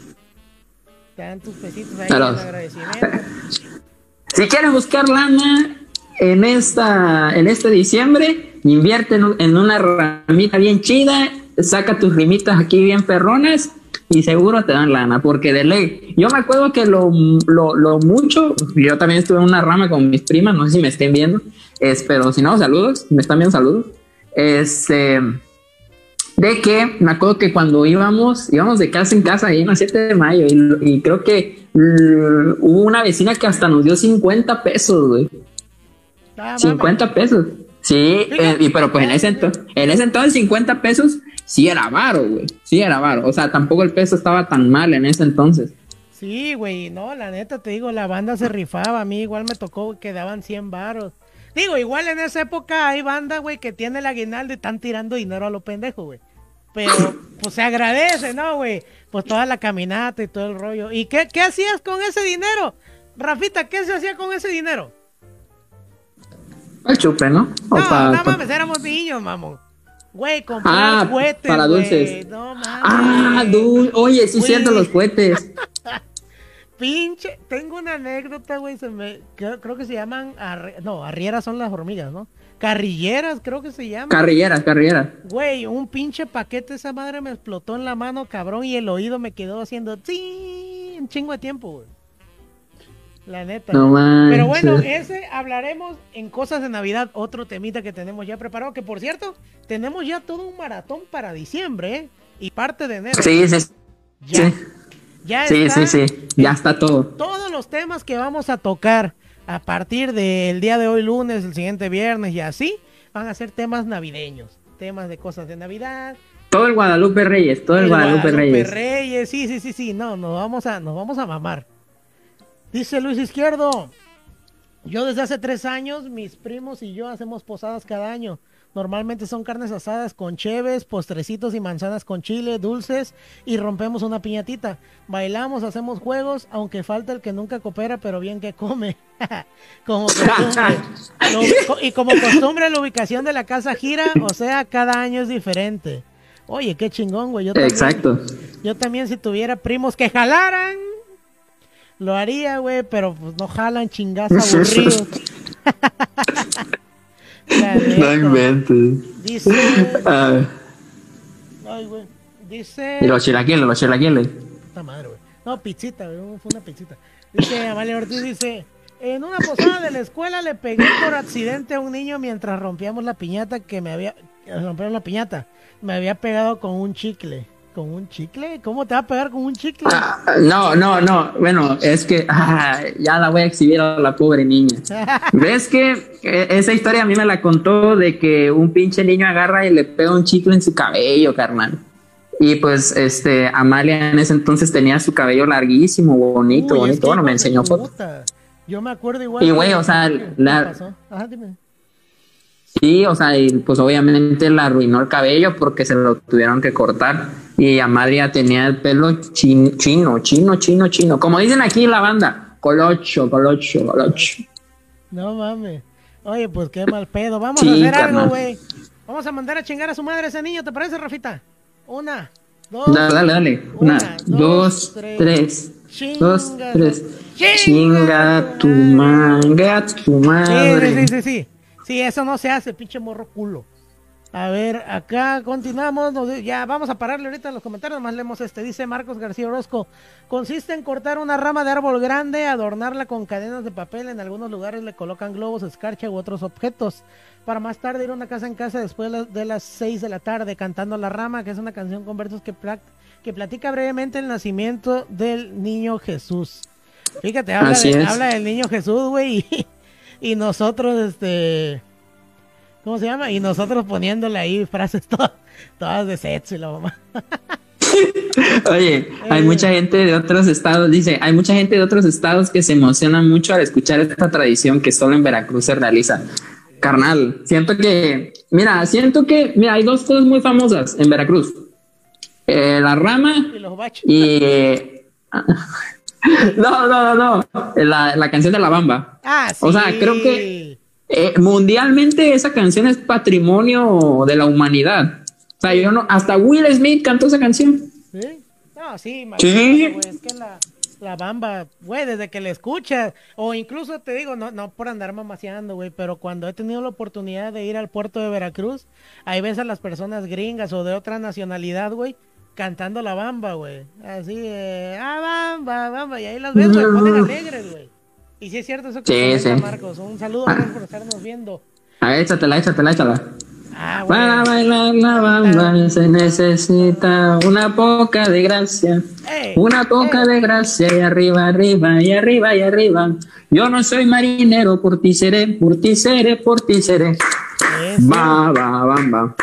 Te dan tus pesitos ahí en agradecimiento. Si quieres buscar lana en esta en este diciembre, invierte en una ramita bien chida, saca tus rimitas aquí bien perronas y seguro te dan lana, porque de ley. Yo me acuerdo que lo, lo, lo mucho, yo también estuve en una rama con mis primas, no sé si me estén viendo, es, pero si no, saludos, me están viendo saludos. Este, de que me acuerdo que cuando íbamos, íbamos de casa en casa ahí en la 7 de mayo y, y creo que mm, hubo una vecina que hasta nos dio 50 pesos, güey. Ah, mames. 50 pesos. Sí, eh, y, pero pues en ese, ento- en ese entonces 50 pesos sí era varo, güey. Sí era varo. O sea, tampoco el peso estaba tan mal en ese entonces. Sí, güey, no, la neta te digo, la banda se rifaba, a mí igual me tocó que daban 100 varos. Digo, igual en esa época hay banda, güey, que tiene el aguinaldo y están tirando dinero a los pendejos, güey. Pero, pues se agradece, ¿no, güey? Pues toda la caminata y todo el rollo. ¿Y qué, qué hacías con ese dinero? Rafita, ¿qué se hacía con ese dinero? El chupe, ¿no? O No, pa- no pa- mames, éramos niños, mamón. Güey, comprar Ah, cohetes, para güey. dulces. No mames. Ah, du- oye, sí, cierto, los cohetes. Pinche, tengo una anécdota, güey, se me, creo, creo que se llaman, no, arrieras son las hormigas, ¿no? Carrilleras, creo que se llaman. Carrilleras, carrilleras. Güey, un pinche paquete esa madre me explotó en la mano, cabrón, y el oído me quedó haciendo ¡sí! un chingo de tiempo, güey. La neta. No. Pero bueno, ese hablaremos en cosas de Navidad, otro temita que tenemos ya preparado, que por cierto, tenemos ya todo un maratón para diciembre, ¿eh? Y parte de enero. Sí, sí, Ya, sí. ya Sí, está sí, sí. Ya está todo. todos los temas que vamos a tocar a partir del día de hoy lunes, el siguiente viernes y así, van a ser temas navideños, temas de cosas de Navidad, Todo el Guadalupe Reyes, todo el, Guadalupe, Reyes. Reyes, sí, sí, sí, sí, no, nos vamos a, nos vamos a mamar. Dice Luis Izquierdo, yo desde hace tres años, mis primos y yo hacemos posadas cada año. Normalmente son carnes asadas con cheves, postrecitos y manzanas con chile, dulces y rompemos una piñatita. Bailamos, hacemos juegos, aunque falta el que nunca coopera, pero bien que come. como costumbre. Lo- y como costumbre la ubicación de la casa gira, o sea, cada año es diferente. Oye, qué chingón, güey. Yo también, Exacto. yo también si tuviera primos que jalaran, lo haría, güey, pero pues no jalan chingazos aburridos. Neta. inventes. Dice, Ah, ay, güey, dice, y los chilaquiles, los chilaquiles. puta madre, güey. No, pizzita, güey, fue una pizzita. Dice, Amalia Ortiz dice, en una posada de la escuela le pegué por accidente a un niño mientras rompíamos la piñata que me había, rompieron la piñata, me había pegado con un chicle. ¿Con un chicle? ¿Cómo te va a pegar con un chicle? Ah, No, no, no. Bueno, es que ah, ya la voy a exhibir a la pobre niña. ¿Ves que esa historia a mí me la contó de que un pinche niño agarra y le pega un chicle en su cabello, carnal? Y pues, este, Amalia en ese entonces tenía su cabello larguísimo, bonito, Uy, bonito. Bueno, me enseñó fotos. Yo me acuerdo igual. Y, güey, o sea, ¿Qué la- pasó? Ajá, dime. Sí, o sea, y pues obviamente le arruinó el cabello porque se lo tuvieron que cortar. Y Amalia tenía el pelo chin- chino, chino, chino, chino. Como dicen aquí en la banda, colocho, colocho, colocho. No mames. Oye, pues qué mal pedo. Vamos Sí, a hacer carnal. algo, güey. Vamos a mandar a chingar a su madre a ese niño, ¿te parece, Rafita? Una, dos, Dale, dale, dale. Una, Una, dos, dos, tres. Dos, tres. Chinga tu manga, tu madre. sí, sí, sí, sí. Sí, eso no se hace, pinche morro culo. A ver, acá continuamos. nos- Ya vamos a pararle ahorita los comentarios. Más leemos este. Dice Marcos García Orozco. Consiste en cortar una rama de árbol grande, adornarla con cadenas de papel. En algunos lugares le colocan globos, escarcha u otros objetos. Para más tarde ir a una casa en casa después de las- de las 6 de la tarde cantando La Rama, que es una canción con versos que, pla- que platica brevemente el nacimiento del niño Jesús. Fíjate, habla, de- del niño Jesús, güey. Y, y nosotros, este. ¿Cómo se llama? Y nosotros poniéndole ahí frases todas, todas de sexo y la mamá. Oye, hay mucha gente de otros estados, dice, hay mucha gente de otros estados que se emociona mucho al escuchar esta tradición que solo en Veracruz se realiza. Carnal, siento que, mira, siento que, mira, hay dos cosas muy famosas en Veracruz. Eh, la rama Y los bachos. y... No, no, no, no, la, la canción de la bamba. Ah, sí. o sea, creo que- Eh, mundialmente esa canción es patrimonio de la humanidad. O sea, yo no, hasta Will Smith cantó esa canción. ¿Sí? No, sí, Sí. imagínate, güey, Es que la, la bamba, güey, desde que la escuchas, o incluso te digo, no, no por andar mamaseando, güey, pero cuando he tenido la oportunidad de ir al puerto de Veracruz, ahí ves a las personas gringas o de otra nacionalidad, güey, cantando la bamba, güey. Así de, ah, bamba, bamba, y ahí las ves, güey, ponen alegres, güey. Y sí es cierto eso que Sí, comenta sí. Marcos. Un saludo, gracias por estarnos viendo. A ver, échatela, échatela, échatela. Ah, güey. Para bailar la bamba se necesita una poca de gracia. Ey, Una poca ey. de gracia y arriba, arriba, y arriba, y arriba. Yo no soy marinero, por ti seré, por ti seré, por ti seré. Va, va. Va,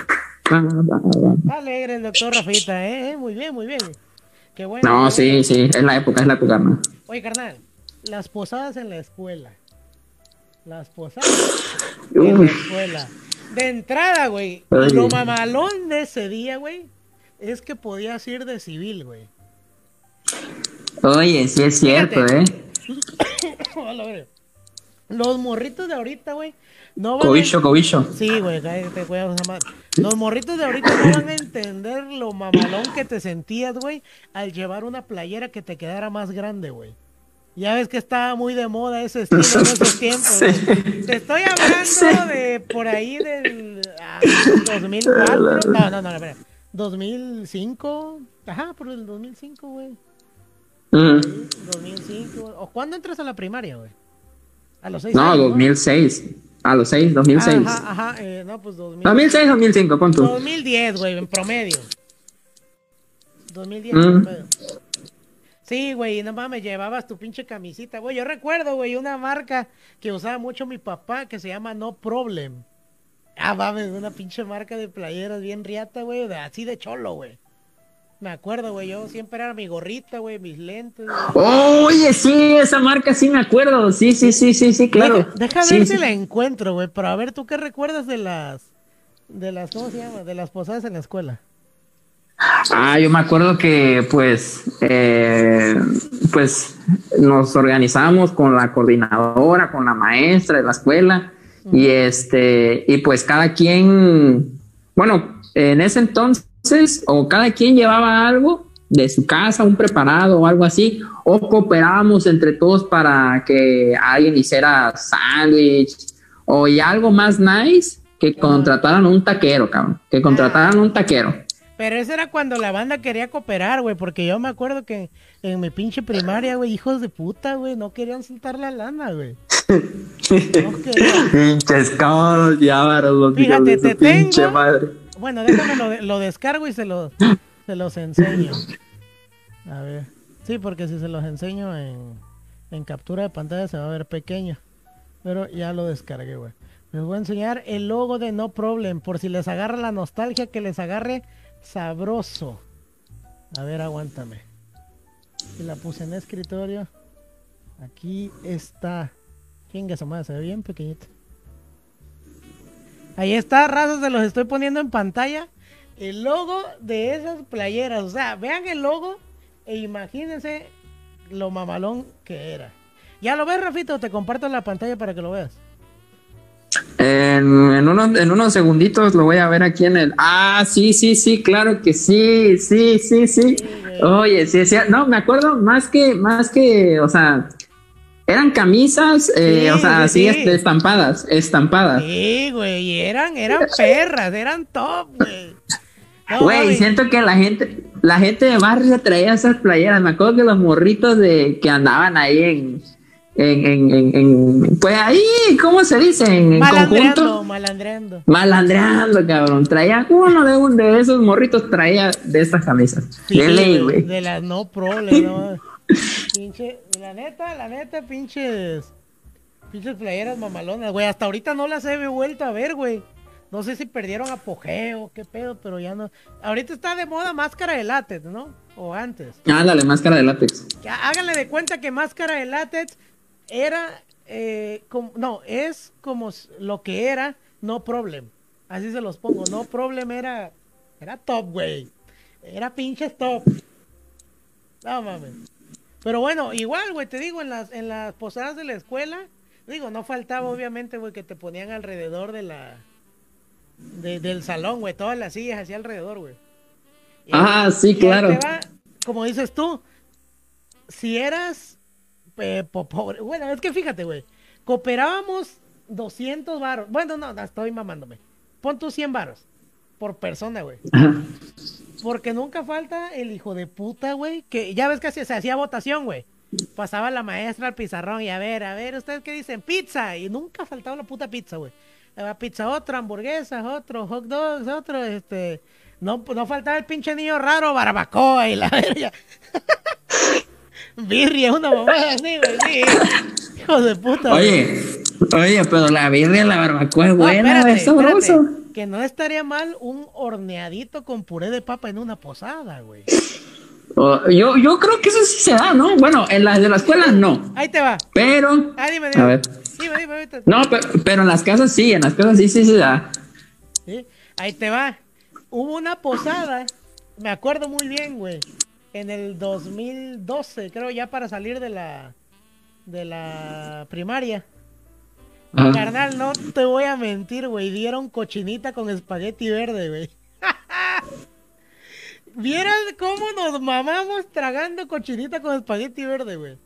va, alegre el doctor Rafita, ¿eh? Muy bien, muy bien. Qué bueno. No, sí, bueno. sí, es la época, es la época, ¿no? Oye, carnal, las posadas en la escuela. Las posadas en la escuela. De entrada, güey. Lo mamalón de ese día, güey, es que podías ir de civil, güey. Oye, sí es cierto, Fíjate. ¿eh? Los morritos de ahorita, güey, no van a Cobicho, cobicho. Sí, güey, cállate, güey, Los morritos de ahorita no van a entender lo mamalón que te sentías, güey, al llevar una playera que te quedara más grande, güey. Ya ves que estaba muy de moda ese estilo en esos tiempos. güey. Te estoy hablando de por ahí del ah, 2004. No, no, no, espera. 2005. Ajá, por el 2005, güey. Mm. Sí, 2005. ¿O cuándo entras a la primaria, güey? A los 6 No, años. 2006. A los 6, 2006. Ajá, ajá. eh, no, pues 2000. 2006, 2005, pon tú. 2010, güey, en promedio. 2010 Mm. en promedio. Sí, güey, no mames, llevabas tu pinche camisita, güey. Yo recuerdo, güey, una marca que usaba mucho mi papá que se llama No Problem. Ah, mames, una pinche marca de playeras bien riata, güey, de- así de cholo, güey. Me acuerdo, güey, yo siempre era mi gorrita, güey, mis lentes. güey. Oye, sí, esa marca sí me acuerdo. Sí, sí, sí, sí, sí, claro. Deja, deja Sí, ver sí. si la encuentro, güey, pero a ver, ¿tú qué recuerdas de las, de las, ¿cómo se llama? De las posadas en la escuela. Ah, yo me acuerdo que pues, eh, pues nos organizamos con la coordinadora, con la maestra de la escuela y este, y pues cada quien, bueno, en ese entonces o cada quien llevaba algo de su casa, un preparado o algo así, o cooperábamos entre todos para que alguien hiciera sándwich o y algo más nice que contrataran un taquero, cabrón, que contrataran un taquero. Pero eso era cuando la banda quería cooperar, güey, porque yo me acuerdo que en mi pinche primaria, güey, hijos de puta, güey, no querían soltar la lana, güey. No. Pinches cabros y ávaros, los Fíjate, te pinche tengo- madre. Bueno, déjame lo, de- lo descargo y se los, se los enseño. A ver. Sí, porque si se los enseño en, en captura de pantalla se va a ver pequeño. Pero ya lo descargué, güey. Les voy a enseñar el logo de No Problem. Por si les agarra la nostalgia, que les agarre sabroso. A ver, aguántame. Y la puse en escritorio. Aquí está. Chinga su madre, se ve bien pequeñito. Ahí está, razas, se los estoy poniendo en pantalla. El logo de esas playeras. O sea, vean el logo e imagínense lo mamalón que era. ¿Ya lo ves, Rafito? Te comparto la pantalla para que lo veas. En, en unos, en unos segunditos lo voy a ver aquí en el. Ah, sí, sí, sí, claro que sí, sí, sí, sí. Oye, sí, sí, no, me acuerdo más que, más que, o sea, eran camisas, eh, Sí, o sea, sí, así sí. este, estampadas, estampadas. Sí, güey, eran, eran perras, eran top, güey. No, Güey, siento que la gente, la gente de barrio traía esas playeras. Me acuerdo que los morritos de que andaban ahí en, en, en, en- en- pues ahí, ¿cómo se dice? En, malandreando, conjunto. malandreando. Malandreando, cabrón. Traía uno de un de esos morritos traía de estas camisas. Sí, de ley, güey. De las no problem, no. Pinche, la neta, la neta, pinches. Pinches playeras mamalonas, güey. Hasta ahorita no las he vuelto a ver, güey. No sé si perdieron apogeo, qué pedo, pero ya no. Ahorita está de moda máscara de látex, ¿no? O antes. Ándale, máscara de látex. Háganle de cuenta que máscara de látex era. eh, como, no, es como lo que era No Problem. Así se los pongo. No Problem era. Era top, güey. Era pinches top. No mames. Pero bueno, igual, güey, te digo, en las, en las posadas de la escuela, digo, no faltaba obviamente, güey, que te ponían alrededor de la. de- del salón, güey, todas las sillas así alrededor, güey. Ah, sí, claro. va, como dices tú, si eras eh, po- pobre, bueno, es que fíjate, güey, cooperábamos 200 varos, bueno, no, estoy mamándome, pon tus 100 varos por persona, güey. Porque nunca falta el hijo de puta, güey, que ya ves que se, se hacía votación, güey. Pasaba la maestra al pizarrón y a ver, a ver, ¿ustedes qué dicen? Pizza. Y nunca faltaba la puta pizza, güey. Pizza otra, hamburguesas, otro, hot dogs, otro, este... No, no faltaba el pinche niño raro, barbacoa y la verga. Birria, una mamada así, güey, sí. Hijo de puta. Oye, oye, pero la birria la barbacoa es No, buena, espérate, es sabroso. espérate, Que no estaría mal un horneadito con puré de papa en una posada, güey. Oh, yo, yo creo que eso sí se da, ¿no? Bueno, en las de la escuela no, Ahí te va. pero... Ah, dime, dime. A ver. Dime, dime. No, pero, pero en las casas sí, en las casas sí, sí se da. Sí, Ahí te va. Hubo una posada, me acuerdo muy bien, güey. En el 2012, creo ya para salir de la de la primaria. Ajá. Carnal, no te voy a mentir, güey. Dieron cochinita con espagueti verde, güey. ¿Vieras cómo nos mamamos tragando cochinita con espagueti verde, güey?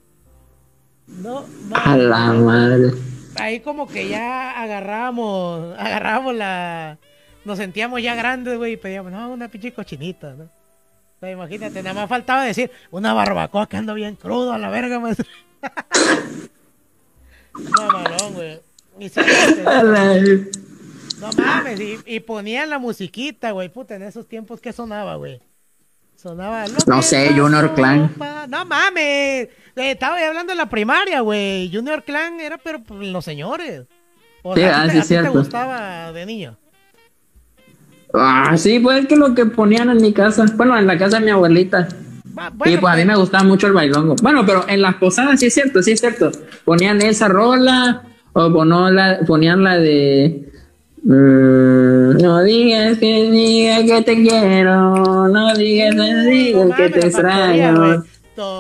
No, A la madre. Ahí como que ya agarramos, agarramos la... Nos sentíamos ya grandes, güey, y pedíamos, no, una pinche cochinita, ¿no? Imagínate, nada más faltaba decir, una barbacoa que ando bien crudo a la verga, maestro. no, malón, güey. Y no mames, y, y ponían la musiquita, güey, puta, en esos tiempos, ¿qué sonaba, güey? Sonaba... No sé, Junior Clan. No mames, eh, estaba hablando de la primaria, güey. Junior Clan era, pero pues, los señores. O Sí, sea, ¿a ah, te- sí, a ti te gustaba de niño? Ah, sí, pues es que lo que ponían en mi casa, bueno, en la casa de mi abuelita. Va, y bueno, pues a mí me gustaba mucho el bailongo. Bueno, pero en las posadas sí es cierto, sí es cierto. Ponían esa rola o ponó la, ponían la de mm, no digas que diga que te quiero, no digas que no digas que te güey. extraño.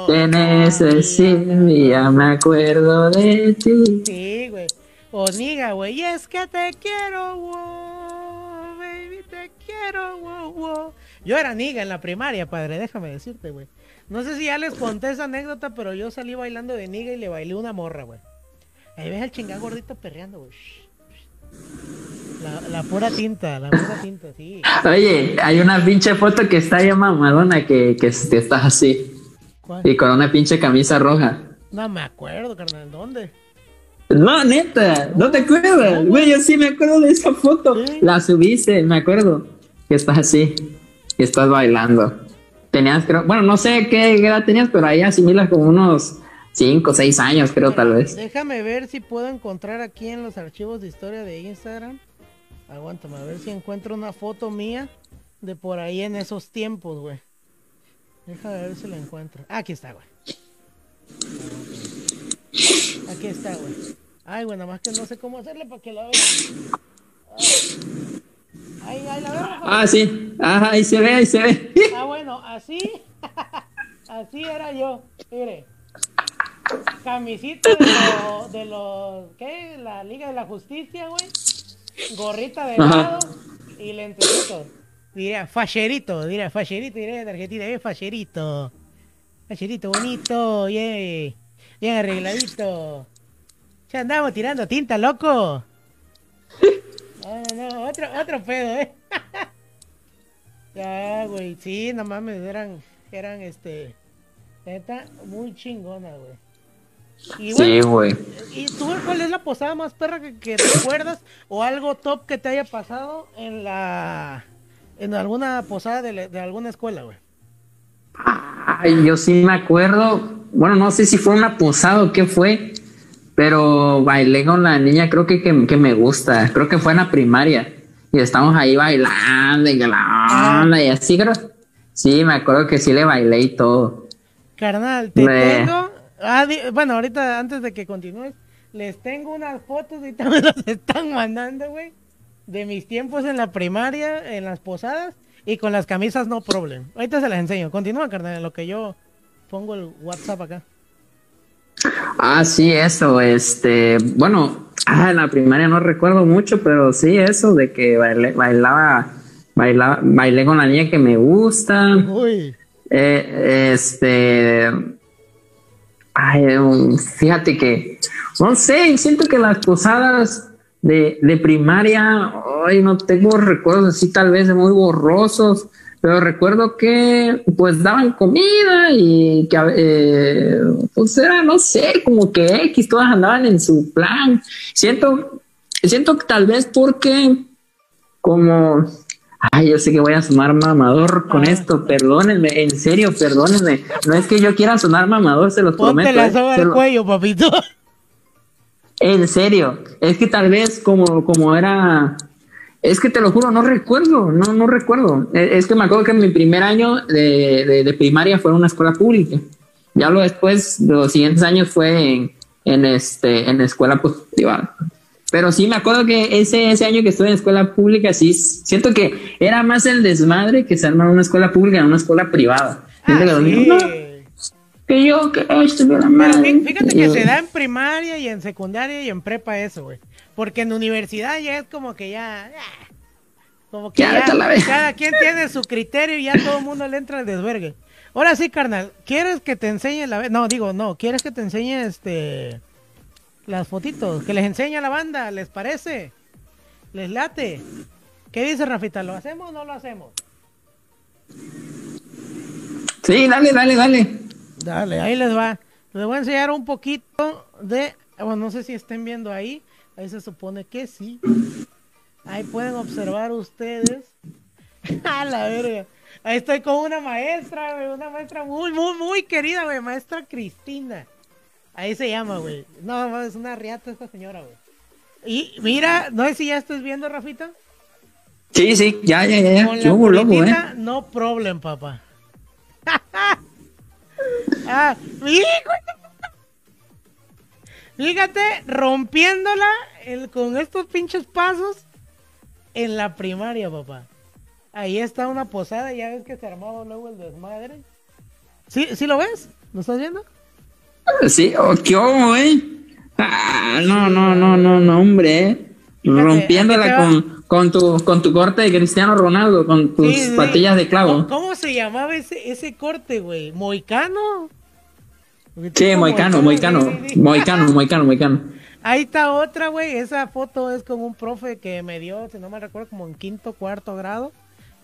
Te necesito ya me acuerdo de ti. Sí, güey. O niga, güey. Es que te quiero, te quiero, wow, wow. Yo era niga en la primaria, padre, déjame decirte, güey. No sé si ya les conté esa anécdota, pero yo salí bailando de niga y le bailé una morra, güey. Ahí ves al chingado gordito perreando, güey. La, la pura tinta, la pura tinta, sí. Oye, hay una pinche foto que está ya mamadona que, que que estás así ¿Cuál? y con una pinche camisa roja. No me acuerdo, carnal, ¿dónde? No, neta, no te acuerdas, güey, yo sí me acuerdo de esa foto. Sí. La subiste, me acuerdo. Que estás así, que estás bailando. Tenías, creo, bueno, no sé qué edad tenías, pero ahí asimilas como unos 5 o 6 años, creo, tal vez. Déjame ver si puedo encontrar aquí en los archivos de historia de Instagram. Aguántame, a ver si encuentro una foto mía de por ahí en esos tiempos, güey. Déjame ver si la encuentro. Aquí está, güey. Aquí está, güey. Ay, güey, nada más que no sé cómo hacerle para que la vean. Ay, ay, la veo. Ah, sí, ajá, ahí se ve, ahí se ve. Ah, bueno, así. así era yo. Mire. Camisita de los. De los ¿Qué? La Liga de la Justicia, güey. Gorrita de lado y lentecitos. Diría, facherito, diría, facherito, diría en Argentina, eh, facherito. Facherito bonito, bien, bien arregladito. Ya andamos tirando tinta, loco. No, no, no, otro, otro pedo, eh. Ya, güey, sí, no mames, eran, eran, este, neta, muy chingona, güey. Y Sí, güey. ¿y tú cuál es la posada más perra que, que recuerdas o algo top que te haya pasado en la, en alguna posada de, la- de alguna escuela, güey? Ay, yo sí me acuerdo. Bueno, no sé si fue una posada o qué fue, pero bailé con la niña, creo que, que, que me gusta. Creo que fue en la primaria. Y estamos ahí bailando y y así, creo. Sí, me acuerdo que sí le bailé y todo. Carnal, te Me- tengo, ah, di- bueno, ahorita antes de que continúes, les tengo unas fotos, ahorita me las están mandando, güey, de mis tiempos en la primaria, en las posadas y con las camisas no problem. Ahorita se las enseño. Continúa, carnal, en lo que yo pongo el WhatsApp acá. Ah, sí, eso, este, bueno, ah, en la primaria no recuerdo mucho, pero sí, eso de que bailé, bailaba, bailaba, bailé con la niña que me gusta. Uy. Eh, este. Ay, um, fíjate que. No sé, siento que las posadas de, de primaria. Ay, no tengo recuerdos así, tal vez muy borrosos. Pero recuerdo que, pues, daban comida y que, eh, pues, era, no sé, como que X, todas andaban en su plan. Siento, siento que tal vez porque, como, Ay, yo sé que voy a sonar mamador con Ah. esto, perdónenme, en serio, perdónenme. No es que yo quiera sonar mamador, se los Ponte prometo. la eh, soga al lo- cuello, papito. En serio, es que tal vez como, como era, es que te lo juro, no recuerdo, no, no recuerdo. Eh, Es que me acuerdo que mi primer año de, de, de primaria fue en una escuela pública. Ya lo después, de los siguientes años fue en, en este, en escuela pues, privada. Pero sí me acuerdo que ese, ese año que estuve en escuela pública, sí, siento que era más el desmadre que se arma en una escuela pública en una escuela privada. Que Ah, sí. "No, que yo, que esto, que la madre". fí- fíjate que Yo- se da en primaria y en secundaria y en prepa eso, güey. Porque en universidad ya es como que ya... Como que Ya, la cada quien tiene su criterio y ya todo el mundo le entra al desvergue. Ahora sí, carnal, ¿quieres que te enseñe la... No, digo, no, ¿quieres que te enseñe este... Las fotitos? Que les enseñe a la banda, ¿les parece? ¿Les late? ¿Qué dice Rafita? ¿Lo hacemos o no lo hacemos? Sí, dale, dale, dale. Dale, ahí les va. Les voy a enseñar un poquito de... Bueno, no sé si estén viendo ahí. Ahí se supone que sí. Ahí pueden observar ustedes. A la verga. Ahí estoy con una maestra, güey, una maestra muy, muy, muy querida, güey, maestra Cristina. Ahí se llama, güey. No, es una riata esta señora, güey. Y mira, no sé si ya estás viendo, Rafita. Sí, sí, ya, ya, ya. Con la Yo loco, eh. no problem, papá. ah, de- Fíjate, rompiéndola el, con estos pinches pasos en la primaria, papá. Ahí está una posada, ya ves que se armaba luego el desmadre. ¿Sí, ¿sí lo ves? ¿Lo estás viendo? Sí, oh, ¿qué hubo, eh? Ah, no, no, no, no, no, hombre, eh. Fíjate, Rompiéndola con, con, tu, con tu corte de Cristiano Ronaldo, con tus Sí, sí. patillas de clavo. ¿Cómo, cómo se llamaba ese, ese corte, güey? ¿Moicano? Sí, moicano, moicano, moicano, moicano, moicano. Ahí está otra, güey. Esa foto es con un profe que me dio, si no me recuerdo, como en quinto, cuarto grado.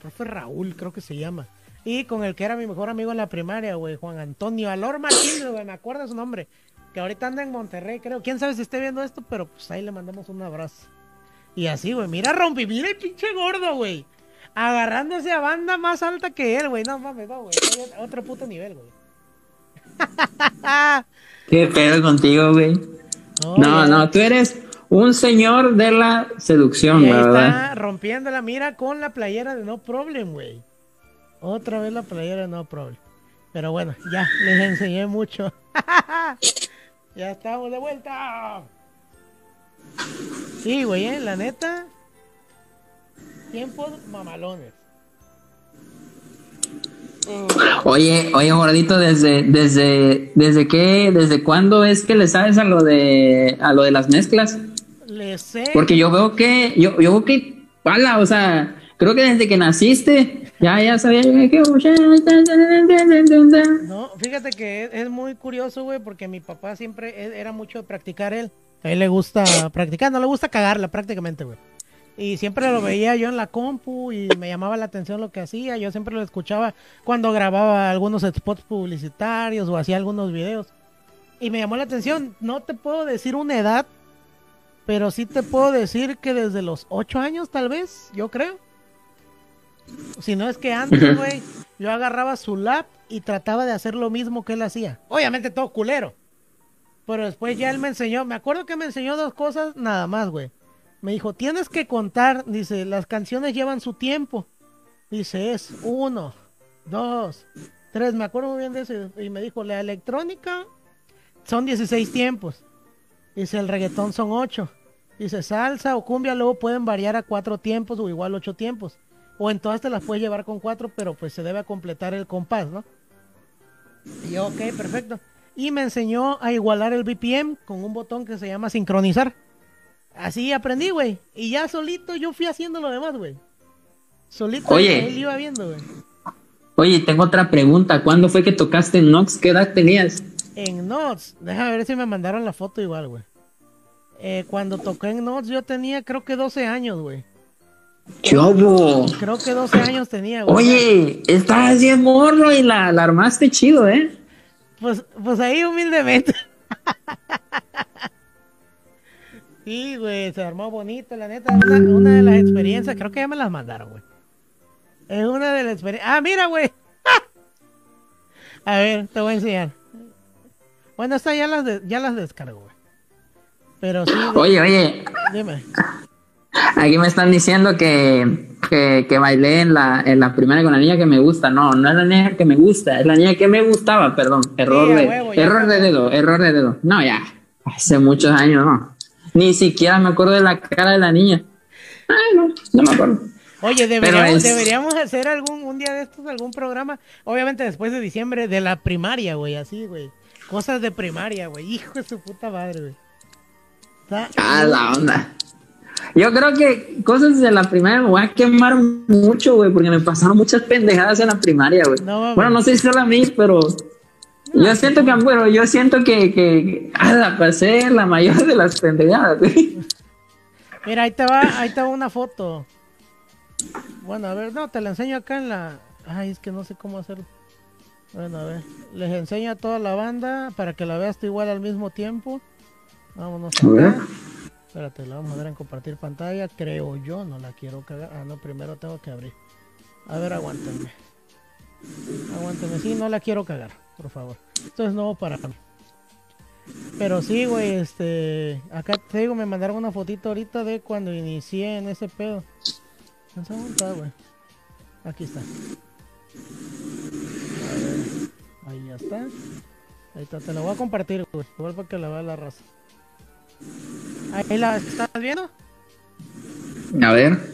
Profe Raúl, creo que se llama. Y con el que era mi mejor amigo en la primaria, güey, Juan Antonio Alor Martínez, güey, me acuerdo su nombre. Que ahorita anda en Monterrey, creo. Quién sabe si esté viendo esto, pero pues ahí le mandamos un abrazo. Y así, güey, mira, rompi, mira el pinche gordo, güey. Agarrándose a banda más alta que él, güey. No mames, no, güey. Otro puto nivel, güey. ¿Qué pedo contigo, güey? No, no, tú eres un señor de la seducción, Y ahí verdad. está rompiendo la mira con la playera de No Problem, güey. Otra vez la playera de No Problem. Pero bueno, ya les enseñé mucho. ya estamos de vuelta. Sí, güey, eh, la neta. Tiempos mamalones. Oye, oye, gordito, desde, desde, desde qué, desde cuándo es que le sabes a lo de, a lo de las mezclas? Le sé. Porque yo veo que, yo, yo veo que, pala, o sea, creo que desde que naciste, ya, ya sabía yo que. No, fíjate que es, es muy curioso, güey, porque mi papá siempre e- era mucho de practicar él. A él le gusta practicar, no le gusta cagarla prácticamente, güey. Y siempre lo veía yo en la compu y me llamaba la atención lo que hacía. Yo siempre lo escuchaba cuando grababa algunos spots publicitarios o hacía algunos videos. Y me llamó la atención. No te puedo decir una edad, pero sí te puedo decir que desde los 8 años, tal vez, yo creo. Si no es que antes, güey, yo agarraba su lap y trataba de hacer lo mismo que él hacía. Obviamente todo culero. Pero después ya él me enseñó, me acuerdo que me enseñó dos cosas nada más, güey. Me dijo, tienes que contar, dice, las canciones llevan su tiempo. Dice, es uno, dos, tres, me acuerdo muy bien de eso. Y me dijo, la electrónica son 16 tiempos. Dice, el reggaetón son 8. Dice, salsa o cumbia luego pueden variar a cuatro tiempos o igual ocho tiempos. O en todas te las puedes llevar con cuatro, pero pues se debe completar el compás, ¿no? Y yo, ok, perfecto. Y me enseñó a igualar el BPM con un botón que se llama sincronizar. Así aprendí, güey. Y ya solito yo fui haciendo lo demás, güey. Solito Oye. él iba viendo, güey. Oye, tengo otra pregunta. ¿Cuándo fue que tocaste en Nox? ¿Qué edad tenías? En Notes, déjame ver si me mandaron la foto igual, güey. Eh, cuando toqué en Notes yo tenía creo que 12 años, güey. ¿Qué hubo? Creo que 12 años tenía, güey. Oye, estás bien morro y la, la armaste chido, ¿eh? Pues, pues ahí humildemente. sí, güey, se armó bonito, la neta. Una, una de las experiencias, creo que ya me las mandaron, güey. Es una de las experiencias. Ah, mira, güey. a ver, te voy a enseñar. Bueno, estas ya las, de- ya las descargo, güey. Pero sí, Oye, oye, dime. aquí me están diciendo que, que, que bailé en la, en la primera con la niña que me gusta. No, no es la niña que me gusta, es la niña que me gustaba, perdón. Error de, huevo, error de dedo, error de dedo. No, ya, hace muchos años, no. Ni siquiera me acuerdo de la cara de la niña. Ay, no, no me acuerdo. Oye, deberíamos, es- deberíamos hacer algún un día de estos, algún programa, obviamente después de diciembre, de la primaria, güey, así, güey. Cosas de primaria, güey. Hijo de su puta madre, güey. Está- Ah, la onda. Yo creo que cosas de la primaria me voy a quemar mucho, güey, porque me pasaron muchas pendejadas en la primaria, güey. bueno, no sé si solo a mí, pero yo siento que, bueno, yo siento que, que ah, pasé la mayor de las pendejadas. Mira, ahí te va, ahí te va una foto. Bueno, a ver, no, te la enseño acá en la... Ay, es que no sé cómo hacerlo. Bueno, a ver, les enseño a toda la banda para que la veas tú igual al mismo tiempo. Vámonos acá. Espérate, la vamos a ver en compartir pantalla. Creo yo, no la quiero cagar. Ah, no, primero tengo que abrir. A ver, aguántenme. Aguántenme, sí, no la quiero cagar, por favor. Esto es nuevo para mí. Pero sí, güey, este. Acá te digo, me mandaron una fotito ahorita de cuando inicié en ese pedo. ¿Dónde está, güey? Aquí está. Ahí ya está. Ahí está, te la voy a compartir, güey. Igual para que la vea la raza. Ahí la estás viendo. A ver.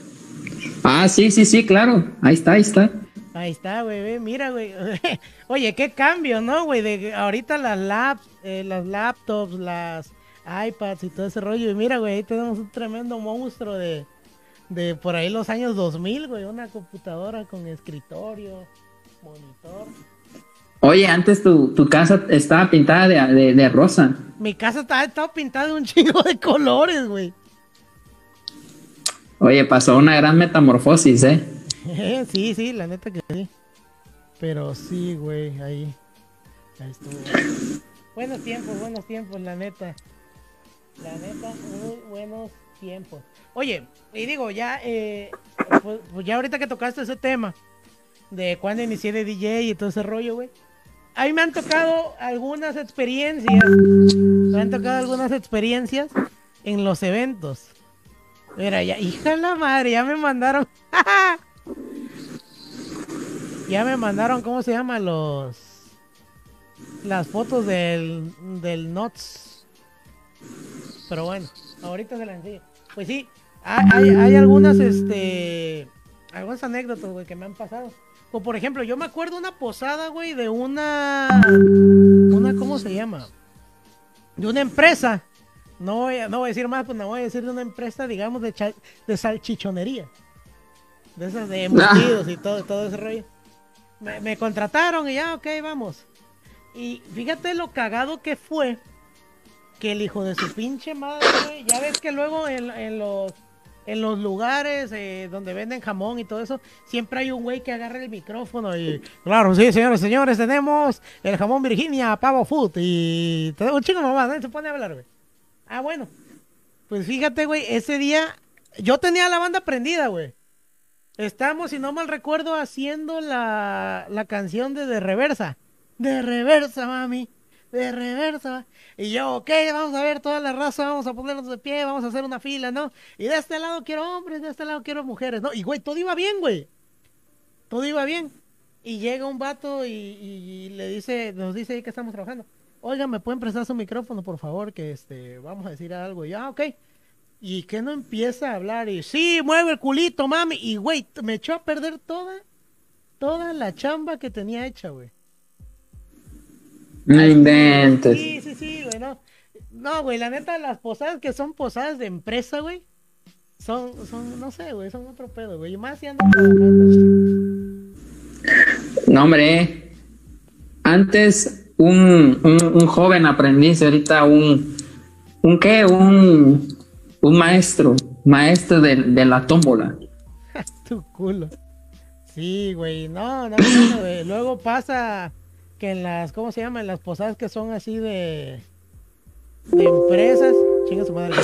Ah, sí, sí, sí, claro. Ahí está, ahí está. Ahí está, güey, mira, güey. Oye, qué cambio, ¿no, güey? De ahorita las labs, eh, las laptops, las iPads y todo ese rollo. Y mira, güey, ahí tenemos un tremendo monstruo de, de por ahí los años 2000, güey. Una computadora con escritorio, monitor. Oye, antes tu, tu casa estaba pintada de, de, rosa. Mi casa estaba, estaba pintada de un chingo de colores, güey. Oye, pasó una gran metamorfosis, ¿eh? sí, sí, la neta que sí. Pero sí, güey, ahí. Ahí estuvo. Buenos tiempos, buenos tiempos, la neta. La neta, muy buenos tiempos. Oye, y digo, ya, eh, pues, pues, ya ahorita que tocaste ese tema de cuando inicié de DJ y todo ese rollo, güey. A mí me han tocado algunas experiencias. Me han tocado algunas experiencias en los eventos. Mira, ya, hija de la madre, ya me mandaron. Ya me mandaron, ¿cómo se llama? Los. Las fotos del. Del NOTS. Pero bueno, ahorita se las enseño. Pues sí, hay, algunas, este. Algunas anécdotas, que me han pasado. Como por ejemplo, yo me acuerdo una posada, güey, de una. Una, ¿cómo se llama? De una empresa. No voy, a, no voy a decir más, pues no voy a decir de una empresa, digamos, de, de salchichonería. De esas de embutidos y todo, todo ese rollo. Me, contrataron y ya, ok, vamos. Y fíjate lo cagado que fue que el hijo de su pinche madre, ya ves que luego en, los en los lugares eh, donde venden jamón y todo eso, siempre hay un güey que agarra el micrófono y, claro, sí, señores, señores, tenemos el jamón Virginia Pavo Food y un chingo mamá, ¿no? se pone a hablar, güey. Ah, bueno. Pues fíjate, güey, ese día yo tenía la banda prendida, güey. Estamos, si no mal recuerdo, haciendo la, la canción de De Reversa. De Reversa, mami. De Reversa. Y yo, ok, vamos a ver toda la raza, vamos a ponernos de pie, vamos a hacer una fila, ¿no? Y de este lado quiero hombres, de este lado quiero mujeres, ¿no? Y, güey, todo iba bien, güey. Todo iba bien. Y llega un vato y, le dice, nos dice ahí que estamos trabajando. Oiga, ¿me pueden prestar su micrófono, por favor? Que este, vamos a decir algo. Y ya, ok. Y que no empieza a hablar y sí, mueve el culito, mami. Y güey, me echó a perder toda, toda la chamba que tenía hecha, güey. No inventes. Sí, sí, sí, güey, no. No, güey, la neta, las posadas que son posadas de empresa, güey, son, son, no sé, güey, son otro pedo, güey. Y más si andan. No, hombre, antes un, un, un joven aprendiz, ahorita un, un qué, un un maestro, maestro de, la tómbola. tu culo. Sí, güey, no, no, güey. Luego pasa que en las, ¿cómo se llama? En las posadas que son así de, de empresas, chinga su madre,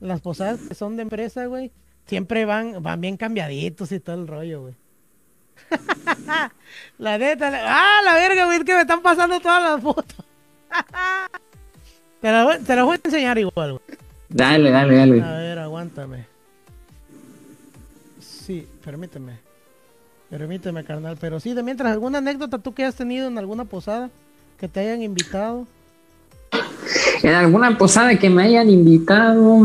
Las posadas que son de empresa, güey, siempre van, van bien cambiaditos y todo el rollo, güey. la neta, ah, la verga, güey, que me están pasando todas las fotos. te, las te voy a enseñar igual, güey. Dale, dale, dale. A ver, aguántame. Sí, permíteme. Permíteme, carnal. Pero sí, de mientras, ¿alguna anécdota tú que has tenido en alguna posada que te hayan invitado? En alguna posada que me hayan invitado.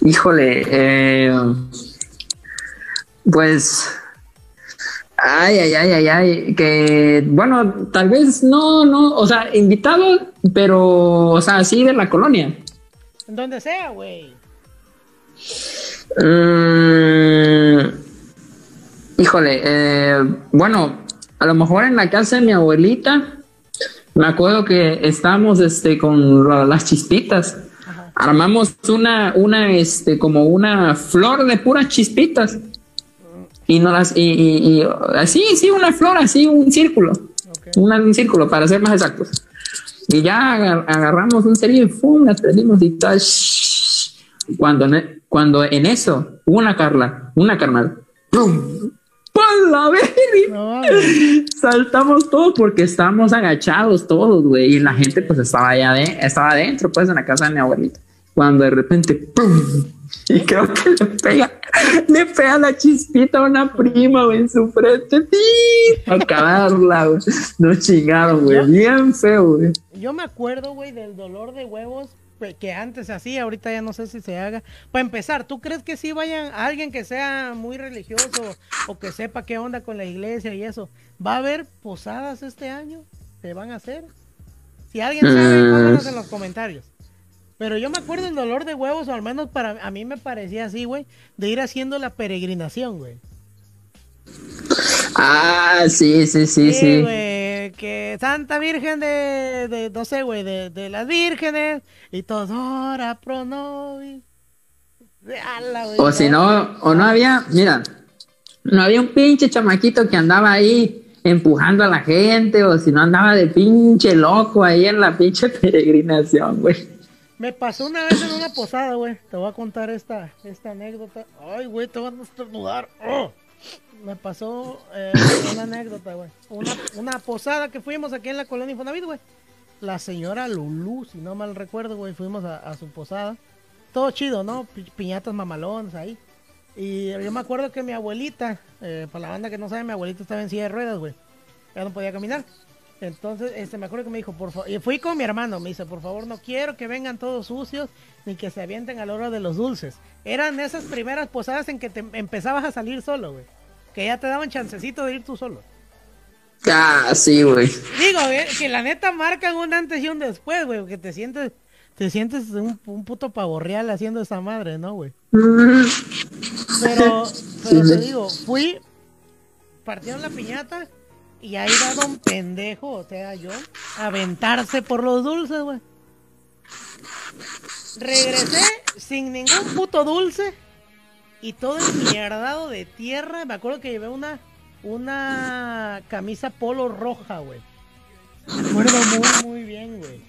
Híjole, eh, pues Ay, ay, ay, ay, ay, que bueno, tal vez no, no, o sea, invitado, pero, o sea, sí de la colonia. Donde sea, güey. Mm, híjole, eh, bueno, a lo mejor en la casa de mi abuelita, me acuerdo que estábamos este, con la- las chispitas. Armamos una, una, este, como una flor de puras chispitas. Y no las, y, y- y así, sí, una flor, así, un círculo. Ok. Una- un círculo, para ser más exactos. Y ya agar- agarramos un cerillo y ¡fum! las prendimos y tal. Cuando, en- cuando en eso, una Carla, una carnal, ¡pum! ¡Pon la! No. Saltamos todos porque estábamos agachados todos, güey. Y la gente pues estaba allá de, estaba adentro, pues en la casa de mi abuelita. Cuando de repente, ¡pum! Y creo que le pega, le pega la chispita a una prima, güey, en su frente. ¡Sí! A acabarla, güey. No chingaron, güey. Bien feo, güey. Yo me acuerdo, güey, del dolor de huevos que antes hacía, ahorita ya no sé si se haga. Para empezar, ¿tú crees que si vayan alguien que sea muy religioso o que sepa qué onda con la iglesia y eso? ¿Va a haber posadas este año? ¿Se van a hacer? Si alguien sabe, Mm. pónganos en los comentarios. Pero yo me acuerdo del dolor de huevos, o al menos para a mí me parecía así, güey, de ir haciendo la peregrinación, güey. Ah, sí, sí, sí, sí. güey, que Santa Virgen de, de no sé, güey, de, de las vírgenes y todo, ora pro nobis. Ala, güey, O si no, o no había, mira, no había un pinche chamaquito que andaba ahí empujando a la gente, o si no andaba de pinche loco ahí en la pinche peregrinación, güey. Me pasó una vez en una posada, güey. Te voy a contar esta, esta anécdota. Ay, güey, te van a estornudar. Oh. Me pasó eh, una anécdota, güey. Una, una posada que fuimos aquí en la colonia Infonavit, güey. La señora Lulú, si no mal recuerdo, güey, fuimos a, su posada. Todo chido, ¿no? Pi- piñatas mamalones ahí. Y yo me acuerdo que mi abuelita, eh, para la banda que no sabe, mi abuelita estaba en silla de ruedas, güey. Ya no podía caminar. Entonces, este, me acuerdo que me dijo, por favor, y fui con mi hermano, me dice, por favor, no quiero que vengan todos sucios ni que se avienten a la hora de los dulces. Eran esas primeras posadas en que te empezabas a salir solo, güey. Que ya te daban chancecito de ir tú solo. Ah, sí, güey. Digo, eh, que la neta marcan un antes y un después, güey, que te sientes, te sientes un, un puto pavo real haciendo esa madre, ¿no, güey? Pero, pero te digo, fui, partieron la piñata y ahí va don pendejo, o sea, yo, aventarse por los dulces, güey. Regresé sin ningún puto dulce y todo enmierdado de tierra. Me acuerdo que llevé una, una camisa polo roja, güey. Me acuerdo muy, muy bien, güey.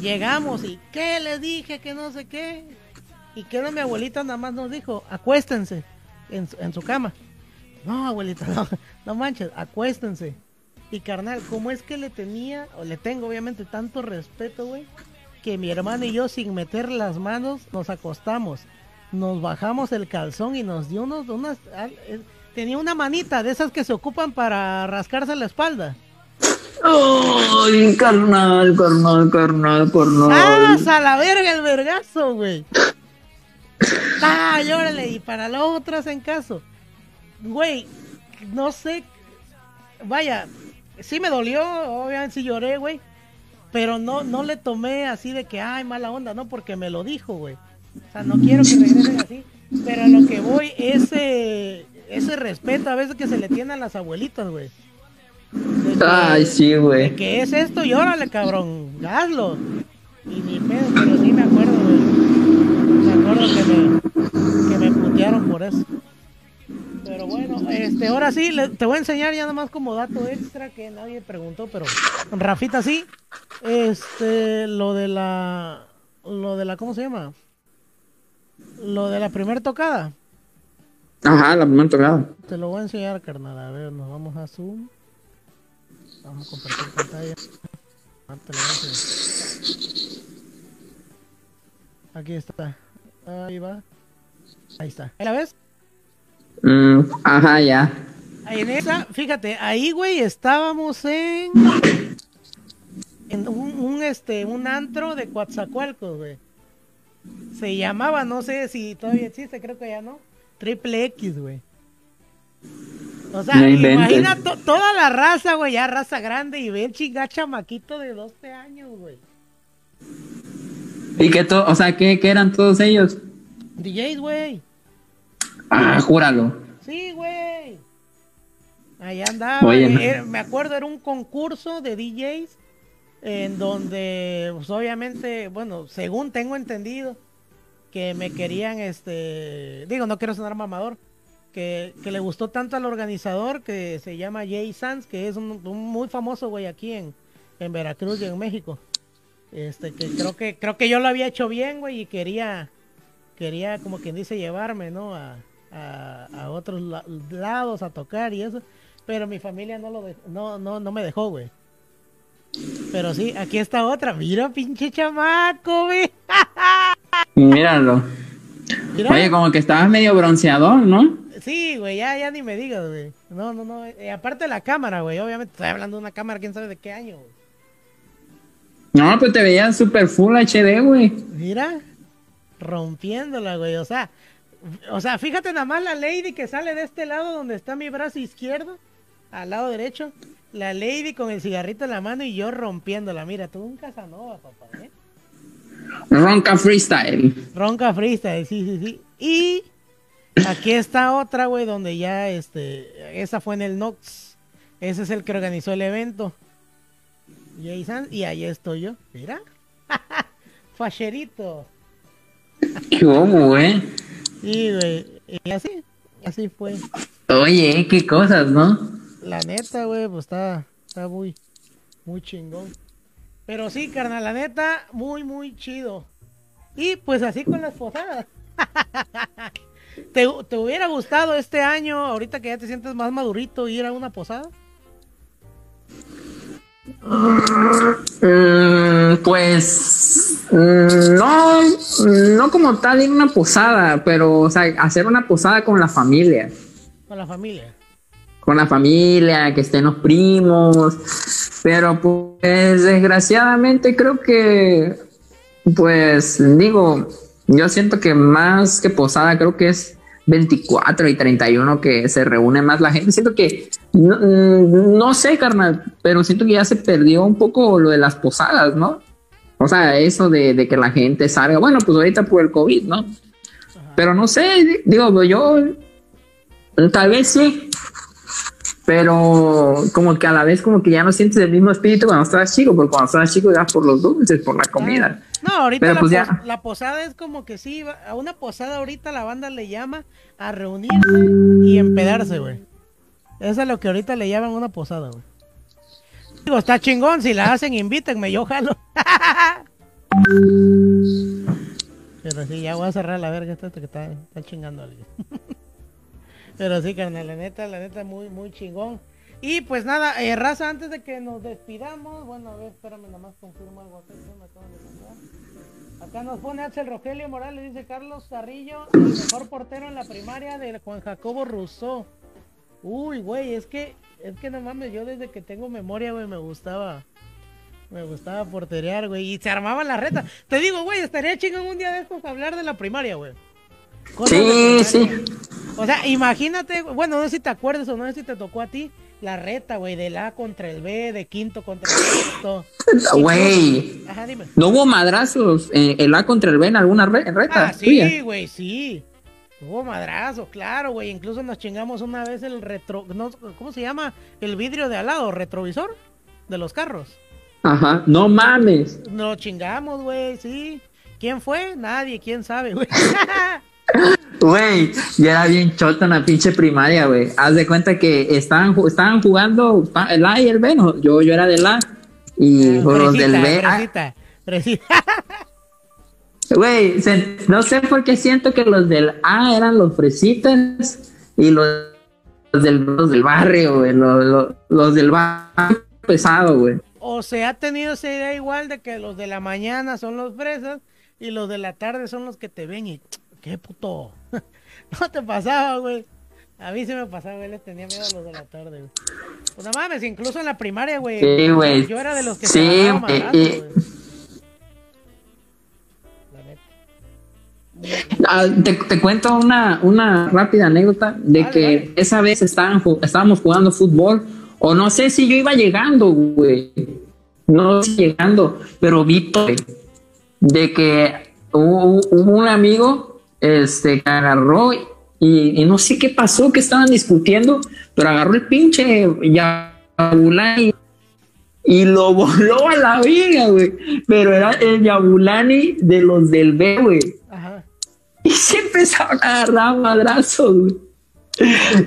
Llegamos y ¿qué les dije? Que no sé qué. Y que mi abuelita nada más nos dijo, acuéstense en, en su cama. No, abuelita, no, no manches, acuéstense. Y carnal, ¿cómo es que le tenía, o le tengo obviamente tanto respeto, güey? Que mi hermano y yo sin meter las manos nos acostamos. Nos bajamos el calzón y nos dio unos, unas, eh, tenía una manita de esas que se ocupan para rascarse la espalda. Ay, carnal, carnal, carnal, carnal. ¡Ah, a la verga el vergazo, güey! ¡Ah, llórale! Y para los otros en caso. Güey, no sé. Vaya, sí me dolió, obviamente sí lloré, güey. Pero no, no le tomé así de que, ay, mala onda, no, porque me lo dijo, güey. O sea, no quiero que regresen así. Pero a lo que voy, ese, ese respeto a veces que se le tiene a las abuelitas, güey. Que- Ay, sí, güey. ¿Qué es esto? Y órale, cabrón, hazlo. Y ni pedo, pero sí me acuerdo, güey. Me acuerdo que me, que me putearon por eso. Pero bueno, este, ahora sí, le- te voy a enseñar ya nada más como dato extra que nadie preguntó, pero Rafita sí. Este, lo de la, lo de la, ¿cómo se llama? Lo de la primera tocada. Ajá, la primera tocada. Te lo voy a enseñar, carnal. A ver, nos vamos a Zoom. Vamos a compartir pantalla. Ah. Aquí está. Ahí va. Ahí está. ¿Ahí la ves? Mm, ajá, ya. Ahí en esa, fíjate, ahí, güey, estábamos en. En un, un, este, un antro de Coatzacoalcos, güey. Se llamaba, no sé si todavía existe, creo que ya no. Triple X, güey. O sea, No imagina to- toda la raza, güey, ya raza grande y ve el chinga chamaquito de 12 años, güey. ¿Y que todo, o sea, ¿qué, qué eran todos ellos? DJs, güey. Ah, júralo. Sí, güey. Allá andaba. Oye, no. Era- me acuerdo, era un concurso de DJs en donde, pues, obviamente, bueno, según tengo entendido, que me querían, este, digo, no quiero sonar mamador, que, que le gustó tanto al organizador que se llama Jay Sanz, que es un, un muy famoso, güey, aquí en, en Veracruz y en México. Este, que creo que creo que yo lo había hecho bien, güey, y quería quería como quien dice llevarme, ¿no? A, a, a otros la- lados a tocar y eso, pero mi familia no lo no no no me dejó, güey. Pero sí, aquí está otra. Mira, pinche chamaco, güey. Míralo. Mira. Oye, como que estabas medio bronceador, ¿no? Sí, güey, ya, ya ni me digas, güey. No, no, no. eh, aparte de la cámara, güey. Obviamente estoy hablando de una cámara, quién sabe de qué año, güey. No, pues te veías super full HD, güey. Mira, rompiéndola, güey. O sea, o sea, fíjate nada más la lady que sale de este lado donde está mi brazo izquierdo, al lado derecho. La lady con el cigarrito en la mano y yo rompiéndola. Mira, tú un Casanova, papá, ¿eh? Ronca Freestyle. Ronca freestyle, sí, sí, sí. Y aquí está otra, güey, donde ya, este, esa fue en el Nox. Ese es el que organizó el evento. Jay Sanz, y ahí estoy yo. Mira. Facherito. ¿Qué hubo, güey? Sí, güey. Y así, así fue. Oye, qué cosas, ¿no? La neta, güey, pues está, está muy, muy chingón. Pero sí, carnal, la neta, muy, muy chido. Y pues así con las posadas. ¿Te, ¿Te hubiera gustado este año, ahorita que ya te sientes más madurito, ir a una posada? Mm, pues mm, no, no como tal ir a una posada, pero o sea, hacer una posada con la familia. Con la familia. Con la familia, que estén los primos. Pero pues desgraciadamente creo que, pues digo, yo siento que más que posada creo que es 24 y 31 que se reúne más la gente. Siento que, no, mm, no sé, carnal, pero siento que ya se perdió un poco lo de las posadas, ¿no? O sea, eso de, de que la gente salga, bueno, pues ahorita por el COVID, ¿no? Pero no sé, di- digo, yo tal vez sí, pero como que a la vez como que ya no sientes el mismo espíritu cuando estabas chico, porque cuando estabas chico ibas por los dulces, por la comida. No, ahorita Pero la, pues pos- ya. la posada es como que sí, a una posada ahorita la banda le llama a reunirse y empedarse, güey. Eso es lo que ahorita le llaman una posada, güey. Digo, está chingón, si la hacen, invítenme, yo jalo. Pero sí, ya voy a cerrar la verga esta que está, está chingando a alguien. Pero sí, carnal, la neta, la neta, muy, muy chingón. Y pues nada, eh, raza, antes de que nos despidamos, bueno, a ver, espérame, nada más confirmo algo acá, me acaban de. Acá nos pone Axel Rogelio Morales, dice Carlos Carrillo, el mejor portero en la primaria de Juan Jacobo Rousseau. Uy, güey, es que, es que no mames, yo desde que tengo memoria, güey, me gustaba, me gustaba porterear, güey, y se armaban las retas. Te digo, güey, estaría chingón un día de estos hablar de la primaria, güey. Sí, primaria. sí. O sea, imagínate, bueno, no sé si te acuerdas o no sé si te tocó a ti la reta, güey, del A contra el B, de quinto contra el sexto. Güey. ¿no hubo madrazos eh, el A contra el B en alguna re- reta? Ah, sí, güey, sí. Hubo madrazo, claro, güey. Incluso nos chingamos una vez el retro. no, ¿Cómo se llama? El vidrio de al lado, retrovisor de los carros. Ajá, no mames. Nos lo chingamos, güey, sí. ¿Quién fue? Nadie, quién sabe, güey. Güey, yo era bien chota en la pinche primaria, güey. Haz de cuenta que estaban, estaban jugando el A y el B, ¿no? Yo, yo era del A. Y por los del B. ah. Güey, no sé por qué siento que los del A eran los fresitas y los, los del, los del barrio, güey. Los, los- los del barrio pesado, güey. O se ha tenido esa idea igual de que los de la mañana son los fresas y los de la tarde son los que te ven y qué puto. no te pasaba, güey. A mí se me pasaba, güey, les tenía miedo a los de la tarde, güey. Pues no mames, incluso en la primaria, güey. Sí, güey. Yo era de los que Sí, se güey, güey. Ah, te, te cuento una, una rápida anécdota de que esa vez estaban, estábamos jugando fútbol, o no sé si yo iba llegando, güey. No sé si llegando, pero vi, güey, de que hubo, hubo un amigo este, agarró y, y no sé qué pasó, que estaban discutiendo, pero agarró el pinche Yabulani y lo voló a la vida, güey. Pero era el Yabulani de los del B, güey. Y se empezaron a agarrar madrazos, güey.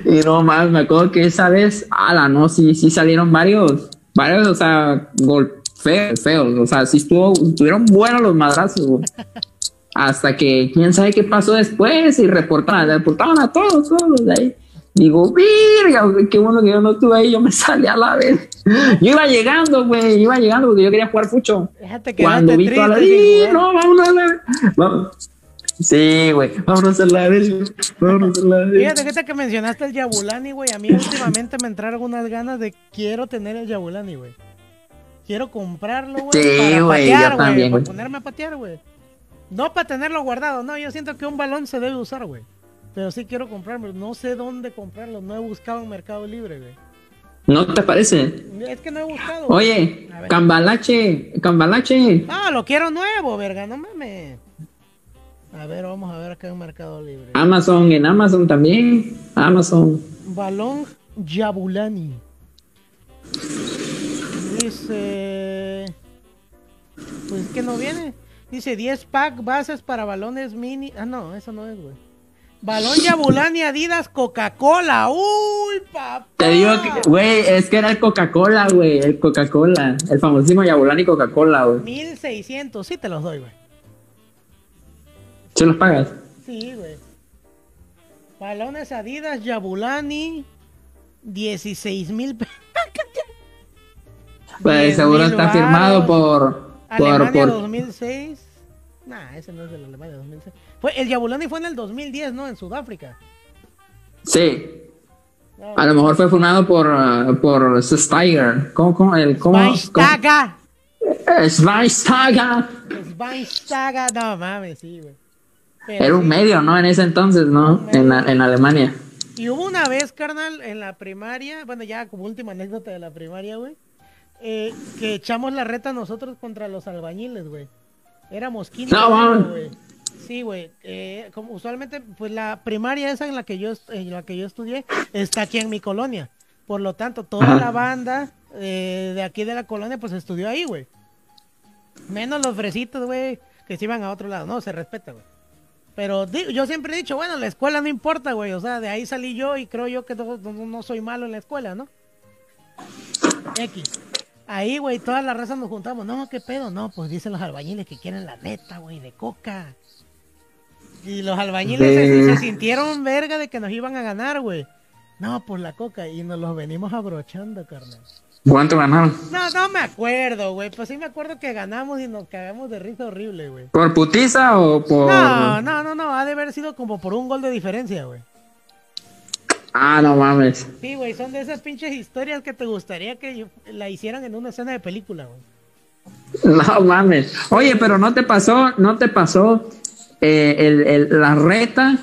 Y no más, me acuerdo que esa vez, ala, no, sí, sí salieron varios, varios, o sea, gol feos, feos, o sea, sí estuvo, estuvieron buenos los madrazos, güey. Hasta que quién sabe qué pasó después y reportaban, reportaban a todos, todos de ahí. Digo, virga, qué bueno que yo no estuve ahí, yo me salí a la vez. Yo iba llegando, güey, iba llegando porque yo quería jugar fucho. Déjate que Cuando vi toda la ¡Sí, no, vámonos a la Vamos. Sí, güey, vámonos a la vez, vámonos a la vez. Fíjate, fíjate que mencionaste el Yabulani, güey. A mí últimamente me entraron unas ganas de quiero tener el Yabulani, güey. Quiero comprarlo, güey. Sí, para yo patear, güey. Para ponerme a patear, güey. No para tenerlo guardado, no. Yo siento que un balón se debe usar, güey. Pero sí quiero comprarlo. No sé dónde comprarlo. No he buscado en Mercado Libre, güey. ¿No te parece? Es que no he buscado. Oye. Cambalache, Cambalache. No, lo quiero nuevo, verga. No mames. A ver, vamos a ver acá en Mercado Libre. Amazon, en Amazon también. Amazon. Balón Yabulani. Dice. Pues es que no viene. Dice 10 pack bases para balones mini. Ah, no, eso no es, güey. Balón Yabulani Adidas Coca-Cola. Uy, papá. Te digo que, güey, es que era el Coca-Cola, güey, el Coca-Cola. El famosísimo Yabulani Coca-Cola, güey. 1600. Sí, te los doy, güey. ¿Se los pagas? Sí, güey. Balones Adidas Yabulani. 16 mil pesos. Pues 10,000 seguro está firmado por. Alemania por 2006. Nah, ese no es de la Alemania 2006. Fue, el Yabulani fue en el 2010, ¿no? En Sudáfrica. Sí. No, A lo mejor fue firmado por, uh, por Steiger. ¿Cómo, cómo, el, cómo, Schweinsteiger. cómo? Schweinsteiger. Schweinsteiger. No mames, sí, güey. Pero Era un sí. medio, ¿no? En ese entonces, ¿no? En, en Alemania. Y hubo una vez, carnal, en la primaria, bueno, ya como última anécdota de la primaria, güey, eh, que echamos la reta nosotros contra los albañiles, güey. Éramos 15 No, güey. Sí, güey. eh, como usualmente, pues la primaria esa en la que yo en la que yo estudié está aquí en mi colonia. Por lo tanto, toda la banda eh, de aquí de la colonia, pues estudió ahí, güey. Menos los fresitos, güey, que se iban a otro lado. No, se respeta, güey. Pero yo siempre he dicho, bueno, la escuela no importa, güey. O sea, de ahí salí yo y creo yo que no, no- no soy malo en la escuela, ¿no? X. Ahí, güey, toda la raza nos juntamos. No, ¿qué pedo? No, pues dicen los albañiles que quieren la neta, güey, de coca. Y los albañiles se sintieron verga de que nos iban a ganar, güey. No, pues la coca. Y nos los venimos abrochando, carnal. ¿Cuánto ganaron? No, no me acuerdo, güey. Pues sí me acuerdo que ganamos y nos cagamos de risa horrible, güey. ¿Por putiza o por.? No, no, no, no. Ha de haber sido como por un gol de diferencia, güey. Ah, no mames. Sí, güey, son de esas pinches historias que te gustaría que la hicieran en una escena de película, güey. No mames. Oye, pero no te pasó, no te pasó eh, el, el- la reta,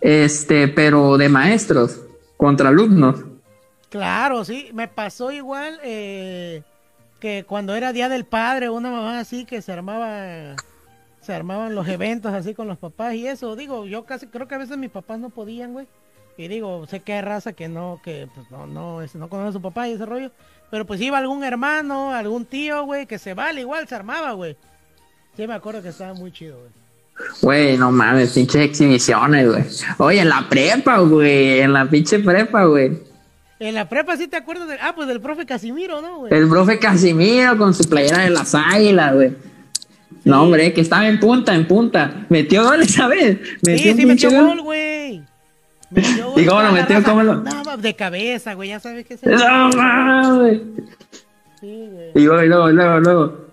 este, pero de maestros contra alumnos. Claro, sí. Me pasó igual eh, que cuando era Día del Padre, una mamá así que se armaba, se armaban los eventos así con los papás y eso. Digo, yo casi creo que a veces mis papás no podían, güey. Y digo, sé que hay raza que no, que pues no, no, es- no conoce a su papá y ese rollo. Pero pues iba algún hermano, algún tío, güey, que se vale igual, se armaba, güey. Sí, me acuerdo que estaba muy chido, güey. Güey, no mames, pinches exhibiciones, güey. Oye, en la prepa, güey, en la pinche prepa, güey. En la prepa sí te acuerdas de, ah, pues del profe Casimiro, ¿no, güey? El profe Casimiro con su playera de las águilas, güey. No, hombre, que estaba en punta, en punta. Metió gol esa vez. Metió Sí, sí metió gol, güey. ¿Y cómo lo metió? raza. ¿Cómo lo- No, de cabeza, güey, ya sabes que es No mames. Sí, güey. Y luego, y luego, luego, luego.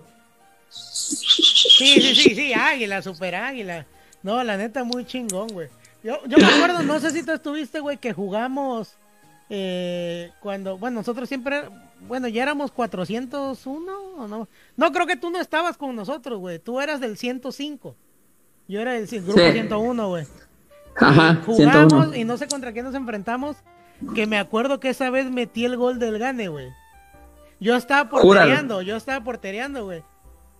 Sí, sí, sí, sí, águila, super águila. No, la neta, muy chingón, güey. Yo, yo me acuerdo, no sé si tú estuviste, güey, que jugamos eh, cuando, bueno, nosotros siempre, bueno, ya éramos 401 o no. No, creo que tú no estabas con nosotros, güey. Tú eras del 105. Yo era del grupo Sí. 101, güey. Ajá, Jugamos 101. y no sé contra quién nos enfrentamos. Que me acuerdo que esa vez metí el gol del gane, güey. Yo estaba Júralo. portereando, yo estaba portereando, güey.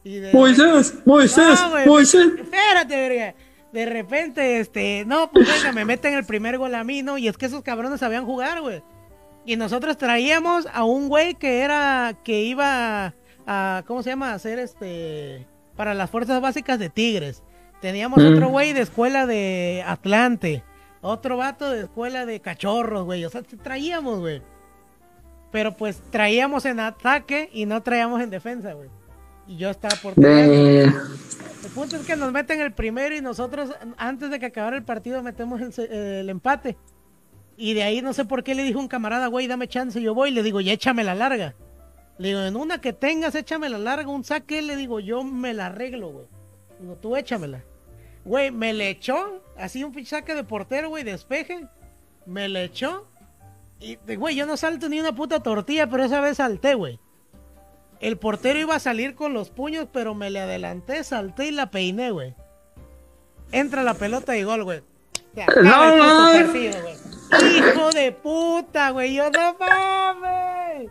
De- Moisés, Moisés, No, güey, Moisés. Espérate, verga. De repente, este, no, pues venga, me meten el primer gol a mí, ¿no? Y es que esos cabrones sabían jugar, güey. Y nosotros traíamos a un güey que era, que iba a, ¿cómo se llama? A hacer este, para las fuerzas básicas de Tigres. Teníamos Mm. otro güey de escuela de Atlante. Otro vato de escuela de cachorros, güey. O sea, traíamos, güey. Pero pues traíamos en ataque y no traíamos en defensa, güey. Y yo estaba por De... el punto es que nos meten el primero y nosotros, antes de que acabara el partido, metemos el empate. Y de ahí no sé por qué le dijo un camarada, güey, dame chance, yo voy. Le digo, ya échame la larga. Le digo, en una que tengas, échame la larga, un saque, le digo, yo me la arreglo, güey. Digo, tú échamela. Güey, me le echó, así un pinche saque de portero, güey, despeje. Me le echó. Y, de- güey, yo no salto ni una puta tortilla, pero esa vez salté, güey. El portero iba a salir con los puños, pero me le adelanté, salté y la peiné, güey. Entra la pelota y gol, güey. No, partido, güey. Hijo de puta, güey. Yo no mames.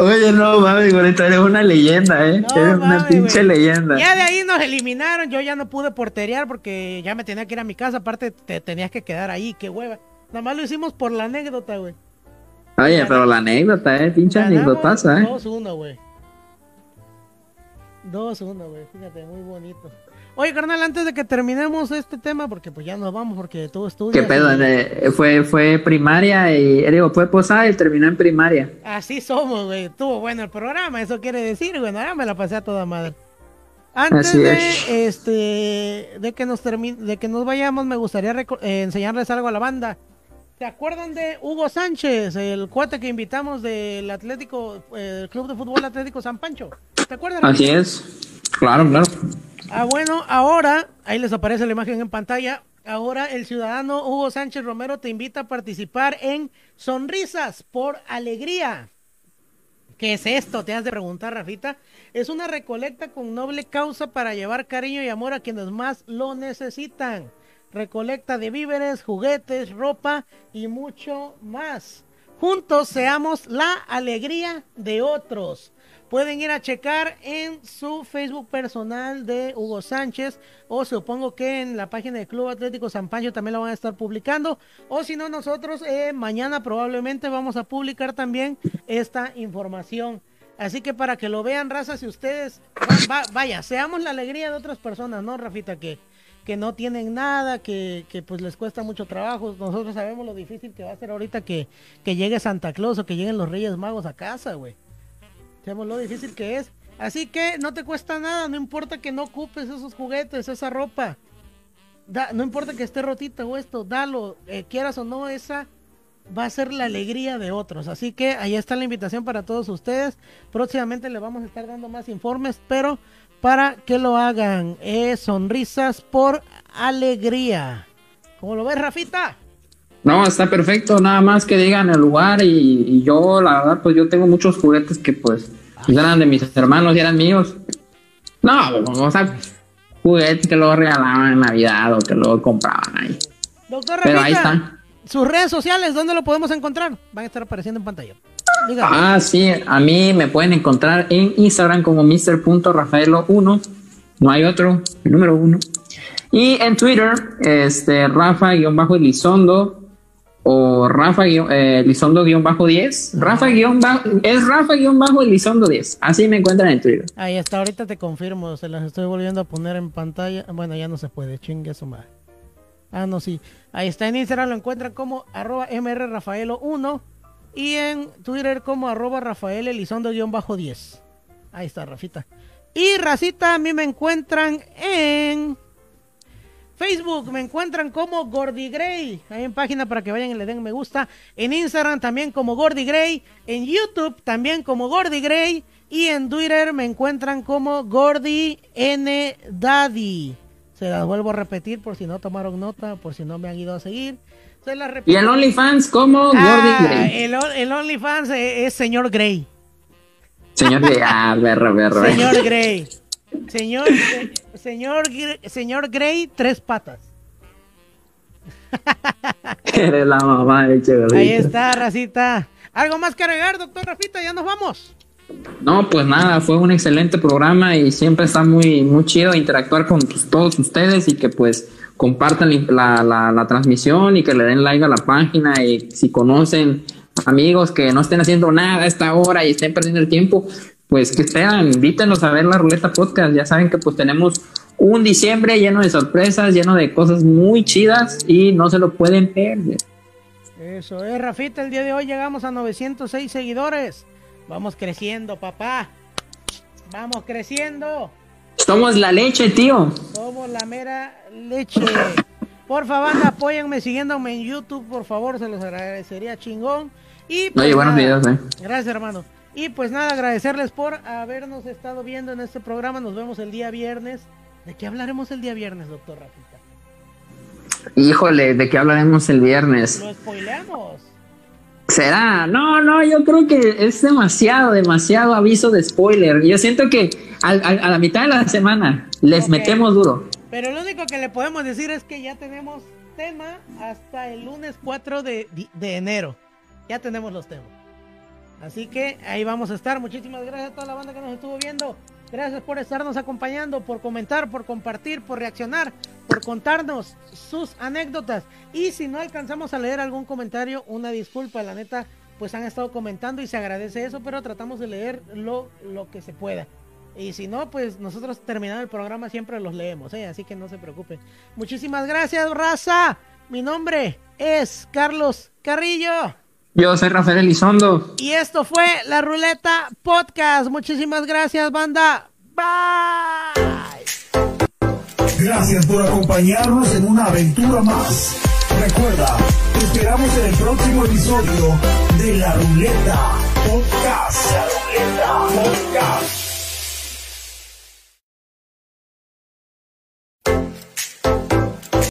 Oye, no mames, gorito, eres una leyenda, eh. No eres una pinche güey. leyenda. Ya de ahí nos eliminaron. Yo ya no pude porterear porque ya me tenía que ir a mi casa. Aparte, te tenías que quedar ahí. Qué hueva. Nada más lo hicimos por la anécdota, güey. Oye, pero la anécdota, eh, pinche anécdotaza, eh. 2-1, güey. 2-1, güey. Fíjate, muy bonito. Oye, carnal, antes de que terminemos este tema, porque pues ya nos vamos, porque tú estudias. ¿Qué pedo? y- eh, Fue, fue primaria y, eh, digo, fue posada y terminó en primaria. Así somos, güey. Estuvo bueno el programa, eso quiere decir, güey. Nada, me la pasé a toda madre. Antes Así de es. este de que nos termine, de que nos vayamos, me gustaría eh, enseñarles algo a la banda. ¿Se acuerdan de Hugo Sánchez, el cuate que invitamos del Atlético, el Club de Fútbol Atlético San Pancho? ¿Se acuerdan? Así es. Claro, claro. Ah, bueno, ahora, ahí les aparece la imagen en pantalla. Ahora el ciudadano Hugo Sánchez Romero te invita a participar en Sonrisas por Alegría. ¿Qué es esto? Te has de preguntar, Rafita. Es una recolecta con noble causa para llevar cariño y amor a quienes más lo necesitan. Recolecta de víveres, juguetes, ropa y mucho más. Juntos seamos la alegría de otros. Pueden ir a checar en su Facebook personal de Hugo Sánchez o supongo que en la página del Club Atlético San Pancho también lo van a estar publicando o si no nosotros eh, mañana probablemente vamos a publicar también esta información. Así que para que lo vean, raza, si ustedes, va- va- vaya, seamos la alegría de otras personas, ¿no, Rafita? Que, que no tienen nada, que, que pues les cuesta mucho trabajo. Nosotros sabemos lo difícil que va a ser ahorita que, que llegue Santa Claus o que lleguen los Reyes Magos a casa, güey. Sabemos lo difícil que es. Así que no te cuesta nada, no importa que no ocupes esos juguetes, esa ropa. Da- no importa que esté rotita o esto, dalo, eh, quieras o no, esa va a ser la alegría de otros. Así que ahí está la invitación para todos ustedes. Próximamente les vamos a estar dando más informes, pero para que lo hagan, eh, sonrisas por alegría. ¿Cómo lo ves, Rafita? No, está perfecto, nada más que digan el lugar y, y yo, la verdad, pues yo tengo muchos juguetes que pues eran de mis hermanos y eran míos. No, o sea, juguetes que luego regalaban en Navidad o que luego compraban ahí. Doctor Rafita, Pero ahí están. sus redes sociales, ¿dónde lo podemos encontrar? Van a estar apareciendo en pantalla. Dígame. Ah, sí, a mí me pueden encontrar en Instagram como Mr.Rafaelo1, no hay otro, el número uno. Y en Twitter, este, Rafa-Elizondo o Rafa eh, Elizondo-10. Rafa es Rafa-Elizondo 10. Así me encuentran en Twitter. Ahí está, ahorita te confirmo, se las estoy volviendo a poner en pantalla. Bueno, ya no se puede, chingue su madre. Ah, no, sí. Ahí está en Instagram, lo encuentran como arroba mrrafaelo1 y en Twitter como arroba Rafael Elizondo-10. Ahí está, Rafita. Y Racita, a mí me encuentran en Facebook, me encuentran como Gordy Gray. En página para que vayan y le den me gusta. En Instagram también como Gordy Gray. En YouTube también como Gordy Gray. Y en Twitter me encuentran como Gordy N Daddy. Se las vuelvo a repetir por si no tomaron nota, por si no me han ido a seguir. Se las repito. Y el OnlyFans como Ah, el, el OnlyFans es, es señor Gray. Señor de ah, berro, berro. Señor Gray. Señor, señor, Gr- señor Gray, tres patas. Eres la mamá de Ahí está, racita. ¿Algo más que agregar, doctor Rafita? Ya nos vamos. No, pues nada, fue un excelente programa y siempre está muy, muy chido interactuar con todos ustedes y que pues compartan la, la, transmisión y que le den like a la página y si conocen amigos que no estén haciendo nada a esta hora y estén perdiendo el tiempo, pues que estén, invítenlos a ver la Ruleta Podcast. Ya saben que pues tenemos un diciembre lleno de sorpresas, lleno de cosas muy chidas y no se lo pueden perder. Eso es, Rafita, el día de hoy llegamos a 906 seguidores. Vamos creciendo, papá. Vamos creciendo. Somos la leche, tío. Somos la mera leche. Por favor, apóyenme siguiéndome en YouTube, por favor, se los agradecería chingón. Y pues, buenos videos, eh. Gracias, hermano. Y pues nada, agradecerles por habernos estado viendo en este programa. Nos vemos el día viernes. ¿De qué hablaremos el día viernes, doctor Rafita? Híjole, ¿de qué hablaremos el viernes? Lo spoileamos. ¿Será? No, no, yo creo que es demasiado, demasiado aviso de spoiler. Yo siento que a, la mitad de la semana les metemos duro. Pero lo único que le podemos decir es que ya tenemos tema hasta el lunes 4 de, de enero. Ya tenemos los temas. Así que ahí vamos a estar. Muchísimas gracias a toda la banda que nos estuvo viendo. Gracias por estarnos acompañando, por comentar, por compartir, por reaccionar, por contarnos sus anécdotas. Y si no alcanzamos a leer algún comentario, una disculpa, la neta, pues han estado comentando y se agradece eso, pero tratamos de leer lo, lo que se pueda. Y si no, pues nosotros terminando el programa siempre los leemos, ¿eh? así que no se preocupen. Muchísimas gracias, raza. Mi nombre es Carlos Carrillo. Yo soy Rafael Elizondo. Y esto fue La Ruleta Podcast. Muchísimas gracias, banda. Bye. Gracias por acompañarnos en una aventura más. Recuerda, te esperamos en el próximo episodio de La Ruleta Podcast. La Ruleta Podcast.